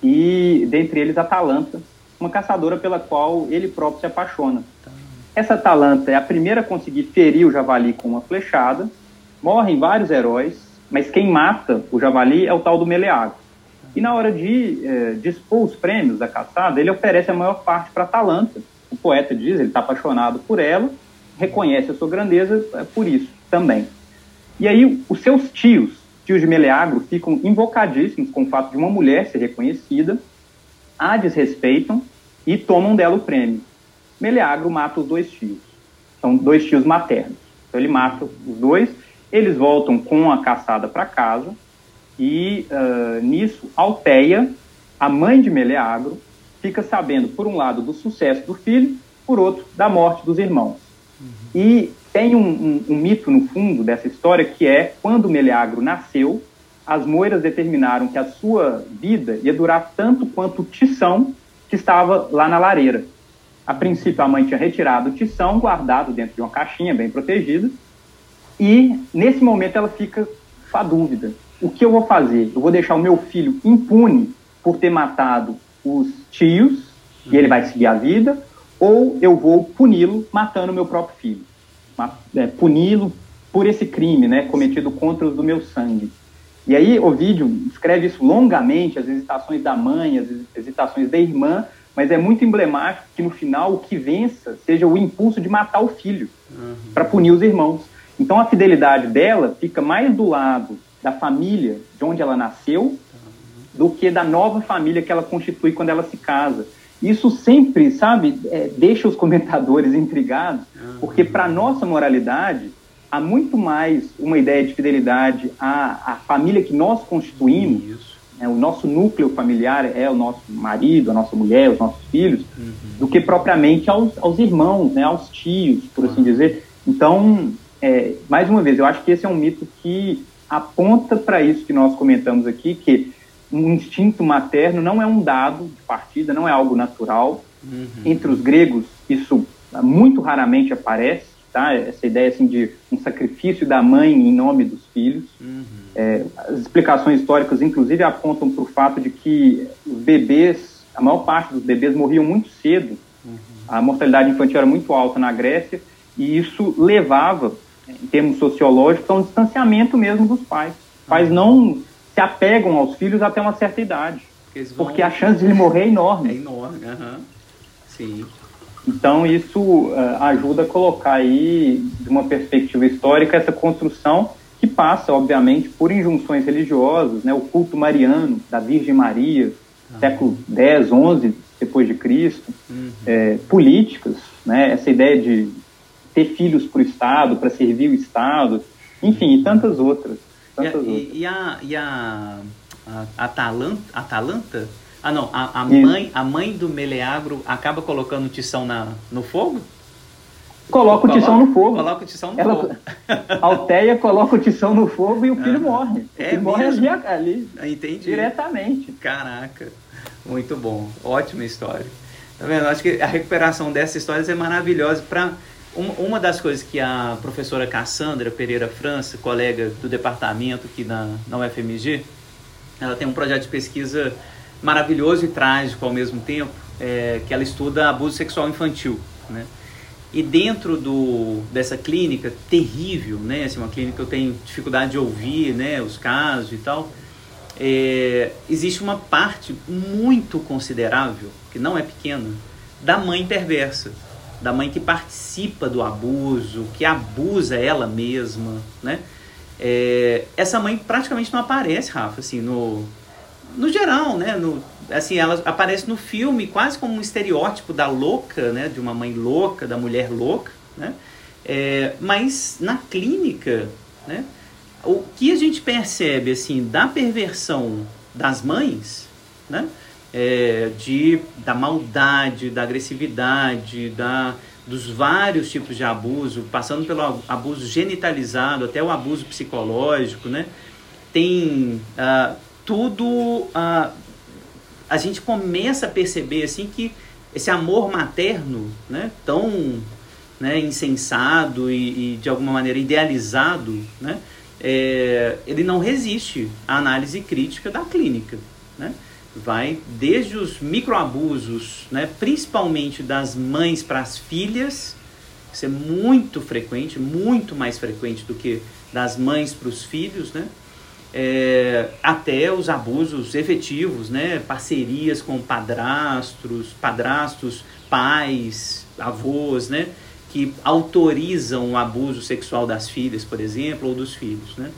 e dentre eles Atalanta, uma caçadora pela qual ele próprio se apaixona. Essa Atalanta é a primeira a conseguir ferir o javali com uma flechada, morrem vários heróis, mas quem mata o javali é o tal do Meleagro. E na hora de eh, dispor os prêmios da caçada, ele oferece a maior parte para Atalanta. O poeta diz, ele está apaixonado por ela, reconhece a sua grandeza é, por isso também. E aí os seus tios, tios de Meleagro, ficam invocadíssimos com o fato de uma mulher ser reconhecida, a desrespeitam e tomam dela o prêmio. Meleagro mata os dois tios. São dois tios maternos. Então ele mata os dois, eles voltam com a caçada para casa e uh, nisso Alteia, a mãe de Meleagro, fica sabendo, por um lado, do sucesso do filho, por outro, da morte dos irmãos. Uhum. E tem um, um, um, mito no fundo dessa história que é quando Meleagro nasceu, as moiras determinaram que a sua vida ia durar tanto quanto o tição que estava lá na lareira. A princípio, a mãe tinha retirado o tição, guardado dentro de uma caixinha bem protegida, e nesse momento ela fica com a dúvida: o que eu vou fazer? Eu vou deixar o meu filho impune por ter matado os tios, e ele vai seguir a vida, ou eu vou puni-lo matando meu próprio filho? É, puni-lo por esse crime né, cometido contra os do meu sangue. E aí Ovídio escreve isso longamente, as hesitações da mãe, as hesitações da irmã, mas é muito emblemático que no final o que vença seja o impulso de matar o filho uhum. para punir os irmãos. Então a fidelidade dela fica mais do lado da família de onde ela nasceu do que da nova família que ela constitui quando ela se casa. Isso sempre, sabe, é, deixa os comentadores [laughs] intrigados, porque para nossa moralidade há muito mais uma ideia de fidelidade à, à família que nós constituímos, né, o nosso núcleo familiar é o nosso marido, a nossa mulher, os nossos filhos, uhum. do que propriamente aos, aos irmãos, né, aos tios, por assim dizer. Então, é, mais uma vez, eu acho que esse é um mito que aponta para isso que nós comentamos aqui, que um instinto materno não é um dado de partida, não é algo natural. Uhum. Entre os gregos, isso muito raramente aparece, tá? Essa ideia assim de um sacrifício da mãe em nome dos filhos. Uhum. É, as explicações históricas, inclusive, apontam para o fato de que os bebês, a maior parte dos bebês morriam muito cedo. Uhum. A mortalidade infantil era muito alta na Grécia e isso levava, em termos sociológicos, a um distanciamento mesmo dos pais. Os pais não se apegam aos filhos até uma certa idade. Porque, vão... porque a chance de ele morrer é enorme. É enorme, uhum. sim. Então isso uh, ajuda a colocar aí, de uma perspectiva histórica, essa construção que passa, obviamente, por injunções religiosas, né? o culto mariano da Virgem Maria, uhum. século X, XI depois de Cristo, uhum. é, políticas, né? essa ideia de ter filhos para o Estado, para servir o Estado, enfim, e tantas outras. Tantas e, outras. E, a, e a, a Atalanta, Atalanta? Ah, não, a, a mãe, a mãe do Meleagro acaba colocando o tição na, no fogo? Coloca o tição no fogo. Coloca o tição no Ela, fogo. [laughs] Alteia coloca o tição no fogo e o filho morre. O é filho morre ali, ali Entendi. diretamente. Caraca, muito bom. Ótima história. Tá vendo? Acho que a recuperação dessas histórias é maravilhosa para uma das coisas que a professora Cassandra Pereira França, colega do departamento aqui na, na UFMG, ela tem um projeto de pesquisa maravilhoso e trágico ao mesmo tempo, é, que ela estuda abuso sexual infantil, né? E dentro do, dessa clínica terrível, né? Assim, uma clínica que eu tenho dificuldade de ouvir, né? Os casos e tal. É, existe uma parte muito considerável, que não é pequena, da mãe perversa da mãe que participa do abuso, que abusa ela mesma, né? É, essa mãe praticamente não aparece, Rafa, assim, no, no geral, né? No, assim, ela aparece no filme quase como um estereótipo da louca, né? De uma mãe louca, da mulher louca, né? É, mas na clínica, né? O que a gente percebe, assim, da perversão das mães, né? É, de, da maldade, da agressividade, da, dos vários tipos de abuso, passando pelo abuso genitalizado até o abuso psicológico, né? Tem uh, tudo. Uh, a gente começa a perceber assim que esse amor materno, né, tão né, insensado e, e de alguma maneira idealizado, né, é, ele não resiste à análise crítica da clínica, né? Vai desde os microabusos, né, principalmente das mães para as filhas, isso é muito frequente, muito mais frequente do que das mães para os filhos, né? É, até os abusos efetivos, né? Parcerias com padrastros, padrastos, pais, avós, né? Que autorizam o abuso sexual das filhas, por exemplo, ou dos filhos, né?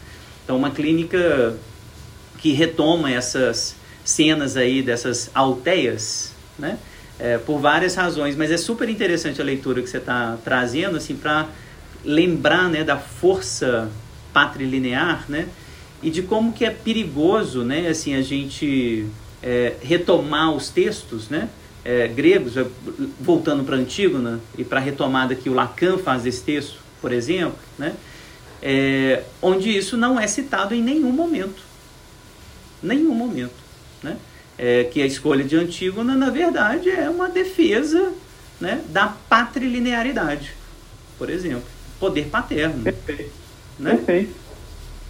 Então, uma clínica que retoma essas cenas aí dessas alteias, né? É, por várias razões, mas é super interessante a leitura que você está trazendo, assim, para lembrar, né, da força patrilinear, né, e de como que é perigoso, né, assim, a gente é, retomar os textos, né, é, gregos, é, voltando para Antígona e para a retomada que o Lacan faz desse texto, por exemplo, né, é, onde isso não é citado em nenhum momento, nenhum momento né? É, que a escolha de Antígona, na verdade, é uma defesa né, da patrilinearidade, por exemplo, poder paterno. Perfeito. Né? Perfeito.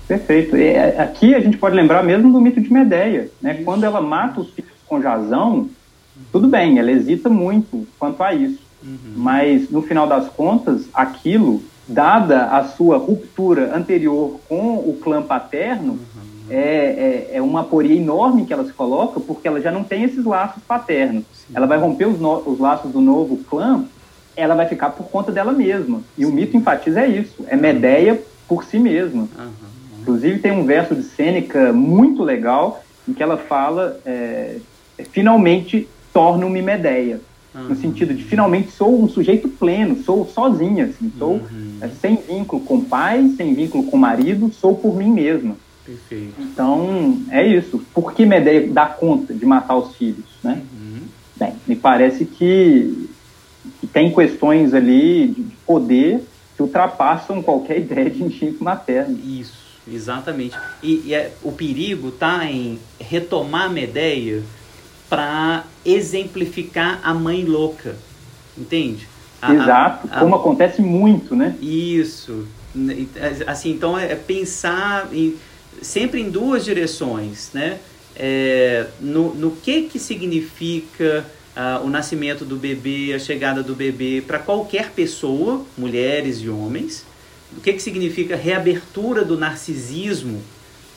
Perfeito. E é, aqui a gente pode lembrar mesmo do mito de Medeia, né? Isso. Quando ela mata os filhos com Jazão, tudo bem, ela hesita muito quanto a isso. Uhum. Mas, no final das contas, aquilo, dada a sua ruptura anterior com o clã paterno, uhum é, é, é, uma aporia enorme que ela se coloca, porque ela já não tem esses laços paternos. Sim. Ela vai romper os, no, os laços do novo clã ela vai ficar por conta dela mesma. E o mito enfatiza é isso, é Medeia por si mesma. Uhum. Inclusive tem um verso de Sêneca muito legal em que ela fala é, finalmente torno-me Medeia. Uhum. No sentido de finalmente sou um sujeito pleno, sou sozinha, assim, sou uhum. é, sem vínculo com pai, sem vínculo com marido, sou por mim mesma. Perfeito. Então, é isso. Por que Medeia dá conta de matar os filhos, né? Uhum. Bem, me parece que, que, tem questões ali de poder que ultrapassam qualquer [laughs] ideia de instinto materno. Isso, exatamente. E, e é, o perigo está em retomar Medeia para exemplificar a mãe louca, entende? A, Exato, a, a, como acontece muito, né? Isso. Assim, então é pensar em, sempre em duas direções, né? É, no, no que que significa uh, o nascimento do bebê, a chegada do bebê para qualquer pessoa, mulheres e homens. O que que significa reabertura do narcisismo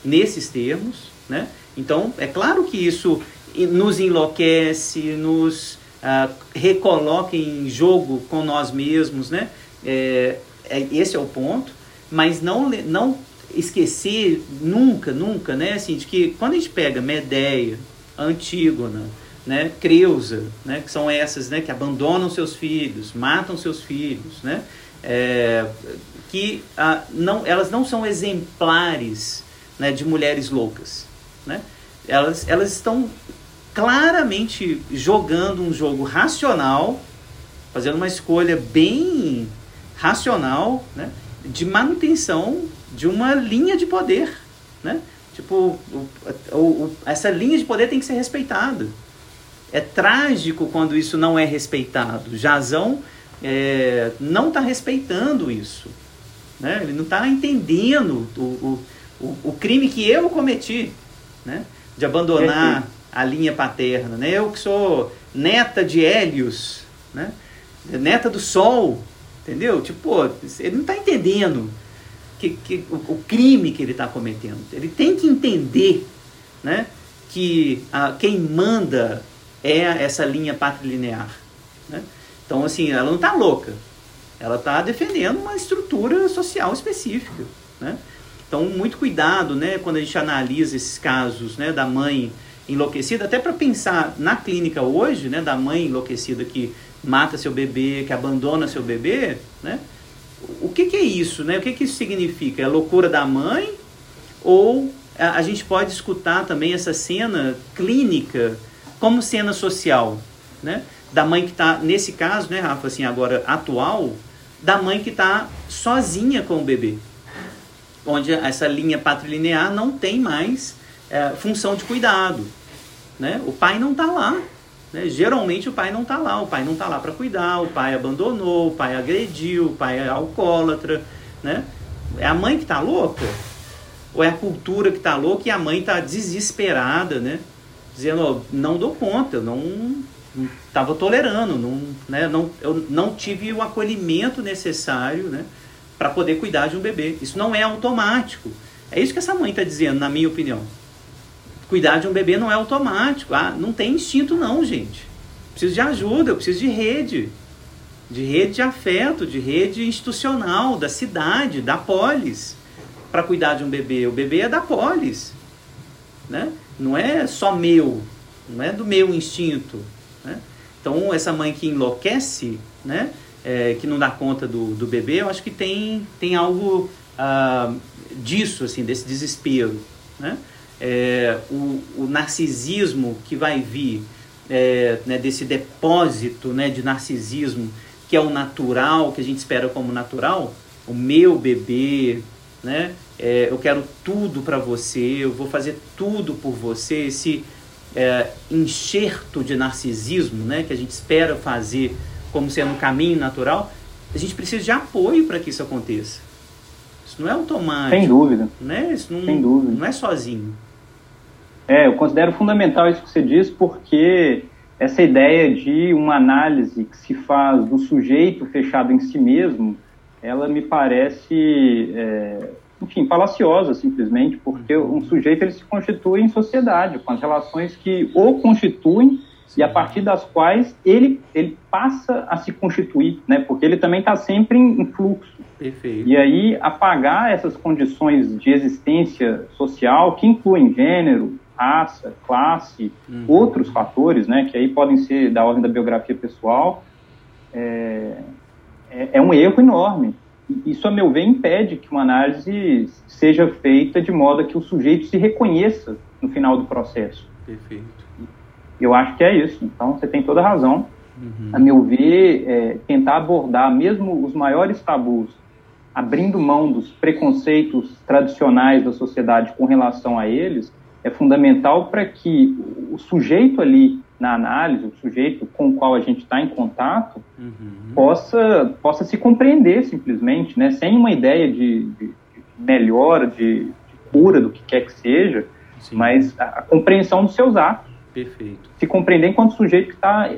nesses termos, né? Então, é claro que isso nos enlouquece, nos uh, recoloca em jogo com nós mesmos, né? É, é, esse é o ponto, mas não, não esquecer nunca, nunca, né? Assim, de que quando a gente pega Medeia, Antígona, né? Creusa, né? Que são essas, né? Que abandonam seus filhos, matam seus filhos, né? É, que ah, não, elas não são exemplares né, de mulheres loucas, né? Elas, elas estão claramente jogando um jogo racional, fazendo uma escolha bem racional, né? De manutenção de uma linha de poder, né? Tipo, o, o, o, essa linha de poder tem que ser respeitada. É trágico quando isso não é respeitado. Jazão é, não está respeitando isso. Né? Ele não está entendendo o, o, o, crime que eu cometi, né? de abandonar a linha paterna. Né? Eu que sou neta de Hélios, né? neta do Sol, entendeu? Tipo, ele não está entendendo que, que o, o, crime que ele está cometendo. Ele tem que entender né, que a, quem manda é essa linha patrilinear. Né? Então, assim, ela não está louca. Ela está defendendo uma estrutura social específica. Né? Então, muito cuidado né, quando a gente analisa esses casos né, da mãe enlouquecida, até para pensar na clínica hoje, né, da mãe enlouquecida que mata seu bebê, que abandona seu bebê, né? O que, que, é isso, né? O que, que isso significa? É a loucura da mãe? Ou a, a gente pode escutar também essa cena clínica como cena social, né? Da mãe que está, nesse caso, né, Rafa, assim, agora atual, da mãe que está sozinha com o bebê. Onde essa linha patrilinear não tem mais é, função de cuidado. Né? O pai não está lá. Né? Geralmente o pai não está lá, o pai não está lá para cuidar, o pai abandonou, o pai agrediu, o pai é alcoólatra. Né? É a mãe que está louca? Ou é a cultura que está louca e a mãe está desesperada, né? dizendo: oh, não dou conta, não estava tolerando, não, né? não, eu não tive o acolhimento necessário né? para poder cuidar de um bebê. Isso não é automático. É isso que essa mãe está dizendo, na minha opinião cuidar de um bebê não é automático. Ah, não tem instinto não, gente. Preciso de ajuda, eu preciso de rede. De rede de afeto, de rede institucional, da cidade, da polis, para cuidar de um bebê. O bebê é da polis. Né? Não é só meu, não é do meu instinto. Né? Então, essa mãe que enlouquece, né? É, que não dá conta do, do bebê, eu acho que tem, tem algo ah, disso, assim, desse desespero. Né? É, o, o, narcisismo que vai vir é, né, desse depósito né, de narcisismo que é o natural, que a gente espera como natural, o meu bebê, né, é, eu quero tudo para você, eu vou fazer tudo por você, esse é, enxerto de narcisismo né, que a gente espera fazer como sendo um caminho natural, a gente precisa de apoio para que isso aconteça. Isso não é automático. Sem dúvida. Né? Isso não, Sem dúvida. não é sozinho. É, eu considero fundamental isso que você diz, porque essa ideia de uma análise que se faz do sujeito fechado em si mesmo, ela me parece, é, enfim, falaciosa simplesmente, porque um sujeito ele se constitui em sociedade, com as relações que o constituem e a partir das quais ele, ele passa a se constituir, né? Porque ele também está sempre em, em, fluxo. Perfeito. E aí apagar essas condições de existência social que incluem gênero, raça, classe, uhum. outros fatores, né? Que aí podem ser da ordem da biografia pessoal, é, é, é um erro enorme. Isso, a meu ver, impede que uma análise seja feita de modo que o sujeito se reconheça no final do processo. Perfeito. Eu acho que é isso. Então, você tem toda a razão. Uhum. A meu ver, é, tentar abordar mesmo os maiores tabus, abrindo mão dos preconceitos tradicionais da sociedade com relação a eles, é fundamental para que o sujeito ali na análise, o sujeito com o qual a gente está em contato, uhum. possa, possa se compreender simplesmente, né? sem uma ideia de, de, de melhora, de, de, cura do que quer que seja, Sim. mas a, a compreensão dos seus atos. Perfeito. Se compreender enquanto sujeito que está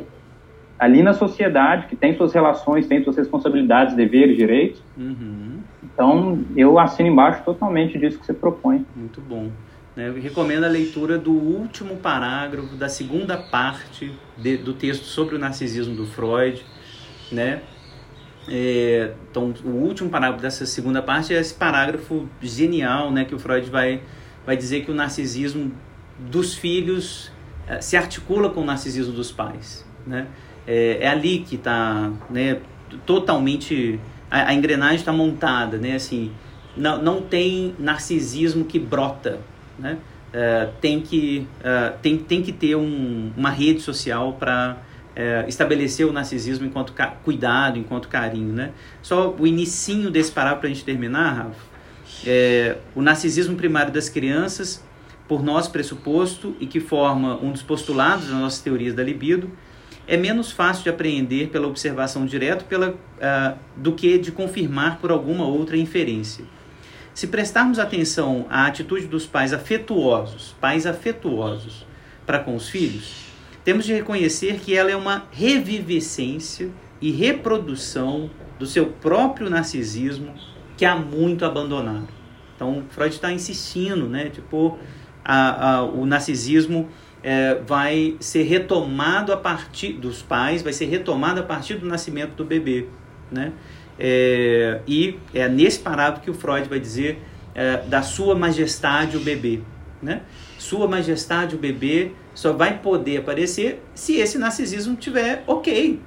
ali na sociedade, que tem suas relações, tem suas responsabilidades, deveres, direitos. Uhum. Então, eu assino embaixo totalmente disso que você propõe. Muito bom. Né? Eu recomendo a leitura do último parágrafo da segunda parte de, do texto sobre o narcisismo do Freud. Né? É, então, o último parágrafo dessa segunda parte é esse parágrafo genial né, que o Freud vai, vai dizer que o narcisismo dos filhos eh, se articula com o narcisismo dos pais. Né? É, é ali que está né, totalmente. A, a engrenagem está montada. Né? Assim, não, não tem narcisismo que brota. Né? É, tem, que, uh, tem, tem que ter um, uma rede social para é, estabelecer o narcisismo enquanto cuidado, enquanto carinho. Né? Só o inicinho desse parágrafo para a gente terminar, Rafa. É, o narcisismo primário das crianças por nós pressuposto e que forma um dos postulados das nossas teorias da libido, é menos fácil de apreender pela observação direta pela, uh, do que de confirmar por alguma outra inferência. Se prestarmos atenção à atitude dos pais afetuosos, pais afetuosos para com os filhos, temos de reconhecer que ela é uma revivescência e reprodução do seu próprio narcisismo que há muito abandonado. Então, Freud está insistindo, né? Tipo, a, a, o narcisismo é, vai ser retomado a partir dos pais, vai ser retomado a partir do nascimento do bebê, né? É, e é nesse parágrafo que o Freud vai dizer é, da sua majestade o bebê, né? Sua majestade o bebê só vai poder aparecer se esse narcisismo tiver ok,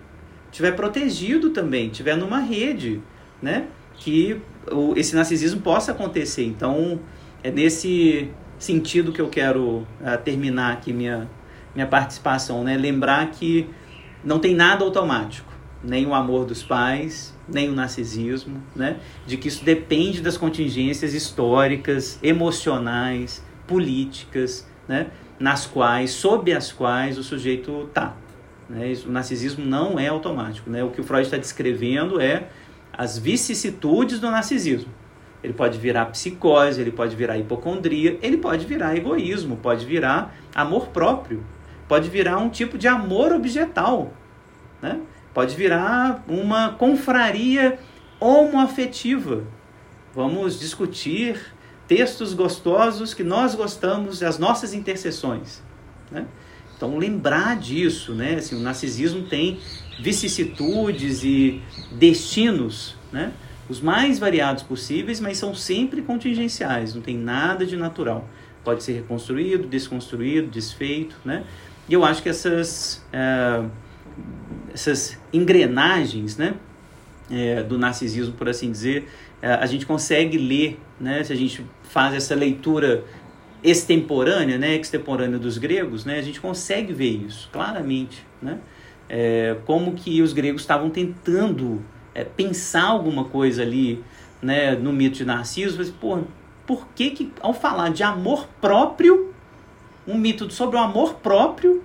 tiver protegido também, tiver numa rede, né? Que o, esse narcisismo possa acontecer. Então, é nesse sentido que eu quero uh, terminar aqui minha, minha participação, né? Lembrar que não tem nada automático, nem o amor dos pais, nem o narcisismo, né? De que isso depende das contingências históricas, emocionais, políticas, né? Nas quais, sob as quais o sujeito tá. Né? O narcisismo não é automático, né? O que o Freud está descrevendo é as vicissitudes do narcisismo. Ele pode virar psicose, ele pode virar hipocondria, ele pode virar egoísmo, pode virar amor próprio, pode virar um tipo de amor objetal, né? Pode virar uma confraria homoafetiva. Vamos discutir textos gostosos que nós gostamos, as nossas intercessões. Né? Então, lembrar disso, né? Assim, o narcisismo tem vicissitudes e destinos, né? os mais variados possíveis, mas são sempre contingenciais, não tem nada de natural. Pode ser reconstruído, desconstruído, desfeito, né? E eu acho que essas, é, essas engrenagens, né, é, do narcisismo, por assim dizer, é, a gente consegue ler, né, se a gente faz essa leitura extemporânea, né, extemporânea dos gregos, né, a gente consegue ver isso claramente, né? É, como que os gregos estavam tentando é, pensar alguma coisa ali né, no mito de Narciso, mas, pô, por que, que ao falar de amor próprio, um mito sobre o amor próprio,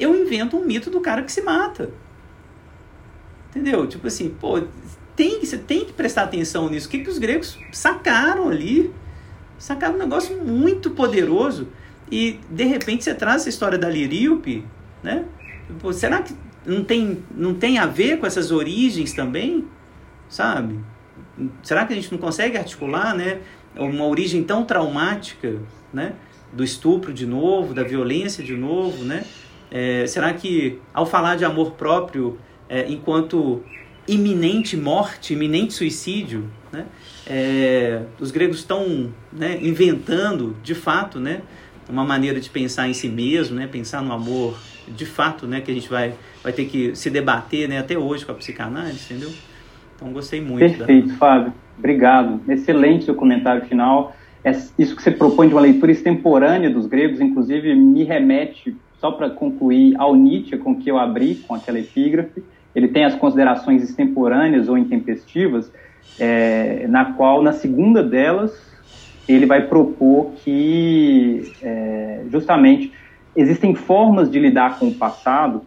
eu invento um mito do cara que se mata? Entendeu? Tipo assim, pô, tem, você tem que prestar atenção nisso. O que, que os gregos sacaram ali? Sacaram um negócio muito poderoso. E, de repente, você traz essa história da Liríope, né? Pô, será que não tem, não tem a ver com essas origens também? Sabe? Será que a gente não consegue articular, né? Uma origem tão traumática, né? Do estupro de novo, da violência de novo, né? É, será que ao falar de amor próprio, é, enquanto iminente morte, iminente suicídio, né, é, os gregos estão né, inventando, de fato, né, uma maneira de pensar em si mesmo, né, pensar no amor, de fato, né, que a gente vai, vai ter que se debater né, até hoje com a psicanálise, entendeu? Então, gostei muito. Perfeito, da... Fábio. Obrigado. Excelente seu comentário final. É, isso que você propõe de uma leitura extemporânea dos gregos, inclusive, me remete, só para concluir, ao Nietzsche, com que eu abri com aquela epígrafe. Ele tem as considerações extemporâneas ou intempestivas, é, na qual, na segunda delas, ele vai propor que, é, justamente, existem formas de lidar com o passado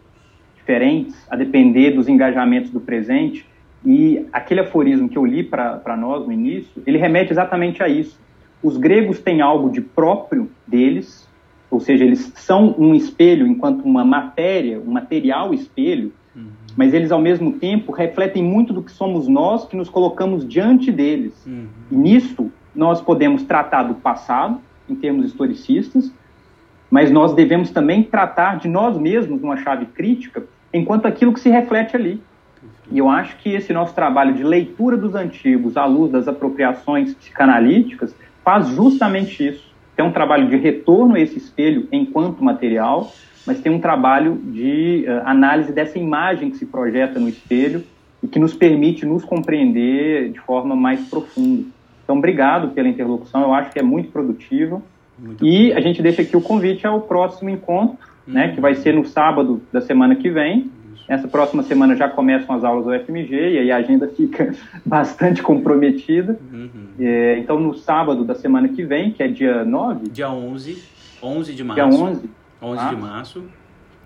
diferentes, a depender dos engajamentos do presente, e aquele aforismo que eu li para nós no início, ele remete exatamente a isso. Os gregos têm algo de próprio deles, ou seja, eles são um espelho enquanto uma matéria, um material espelho, uhum. mas eles ao mesmo tempo refletem muito do que somos nós que nos colocamos diante deles. Uhum. E nisso nós podemos tratar do passado, em termos historicistas, mas nós devemos também tratar de nós mesmos numa chave crítica, enquanto aquilo que se reflete ali. E eu acho que esse nosso trabalho de leitura dos antigos à luz das apropriações psicanalíticas faz justamente isso. Tem um trabalho de retorno a esse espelho enquanto material, mas tem um trabalho de uh, análise dessa imagem que se projeta no espelho e que nos permite nos compreender de forma mais profunda. Então, obrigado pela interlocução, eu acho que é muito produtiva. E bom. a gente deixa aqui o convite ao próximo encontro, hum. né, que vai ser no sábado da semana que vem, essa próxima semana já começam as aulas do FMG e aí a agenda fica [laughs] bastante comprometida. Uhum. É, então, no sábado da semana que vem, que é dia 9? Dia 11, 11 de março. Dia 11? 11 ah. de março,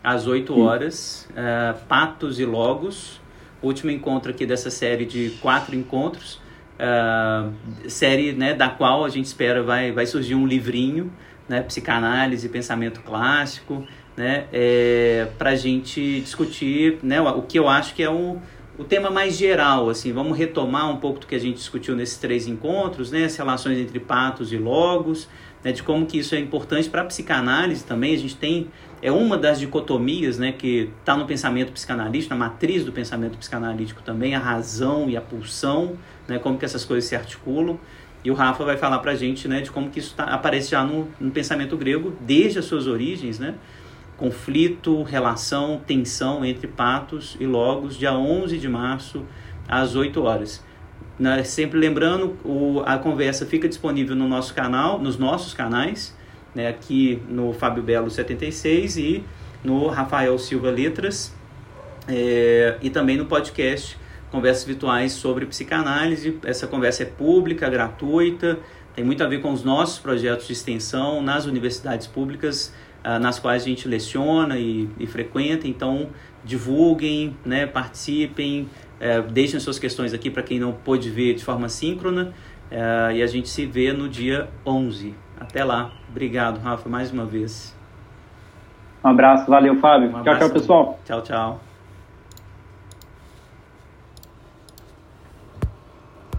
às 8 horas, uh, Patos e Logos, último encontro aqui dessa série de quatro encontros, uh, série né, da qual a gente espera vai, vai surgir um livrinho, né, Psicanálise, Pensamento Clássico, né, é, para a gente discutir né, o que eu acho que é o, o tema mais geral. Assim, vamos retomar um pouco do que a gente discutiu nesses três encontros, né, as relações entre patos e logos, né, de como que isso é importante para a psicanálise também. A gente tem é uma das dicotomias né, que está no pensamento psicanalítico, na matriz do pensamento psicanalítico também, a razão e a pulsão, né, como que essas coisas se articulam. E o Rafa vai falar para a gente né, de como que isso tá, aparece já no, no pensamento grego, desde as suas origens, né? conflito, relação, tensão entre Patos e Logos, dia 11 de março, às 8 horas. Na, sempre lembrando, o, a conversa fica disponível no nosso canal, nos nossos canais, né, aqui no Fábio Belo 76 e no Rafael Silva Letras, é, e também no podcast Conversas Virtuais sobre Psicanálise. Essa conversa é pública, gratuita, tem muito a ver com os nossos projetos de extensão nas universidades públicas ah, nas quais a gente leciona e, e frequenta. Então, divulguem, né, participem, é, deixem suas questões aqui para quem não pôde ver de forma síncrona. É, e a gente se vê no dia 11. Até lá. Obrigado, Rafa, mais uma vez. Um abraço, valeu, Fábio. Um tchau, tchau, pessoal. Tchau, tchau.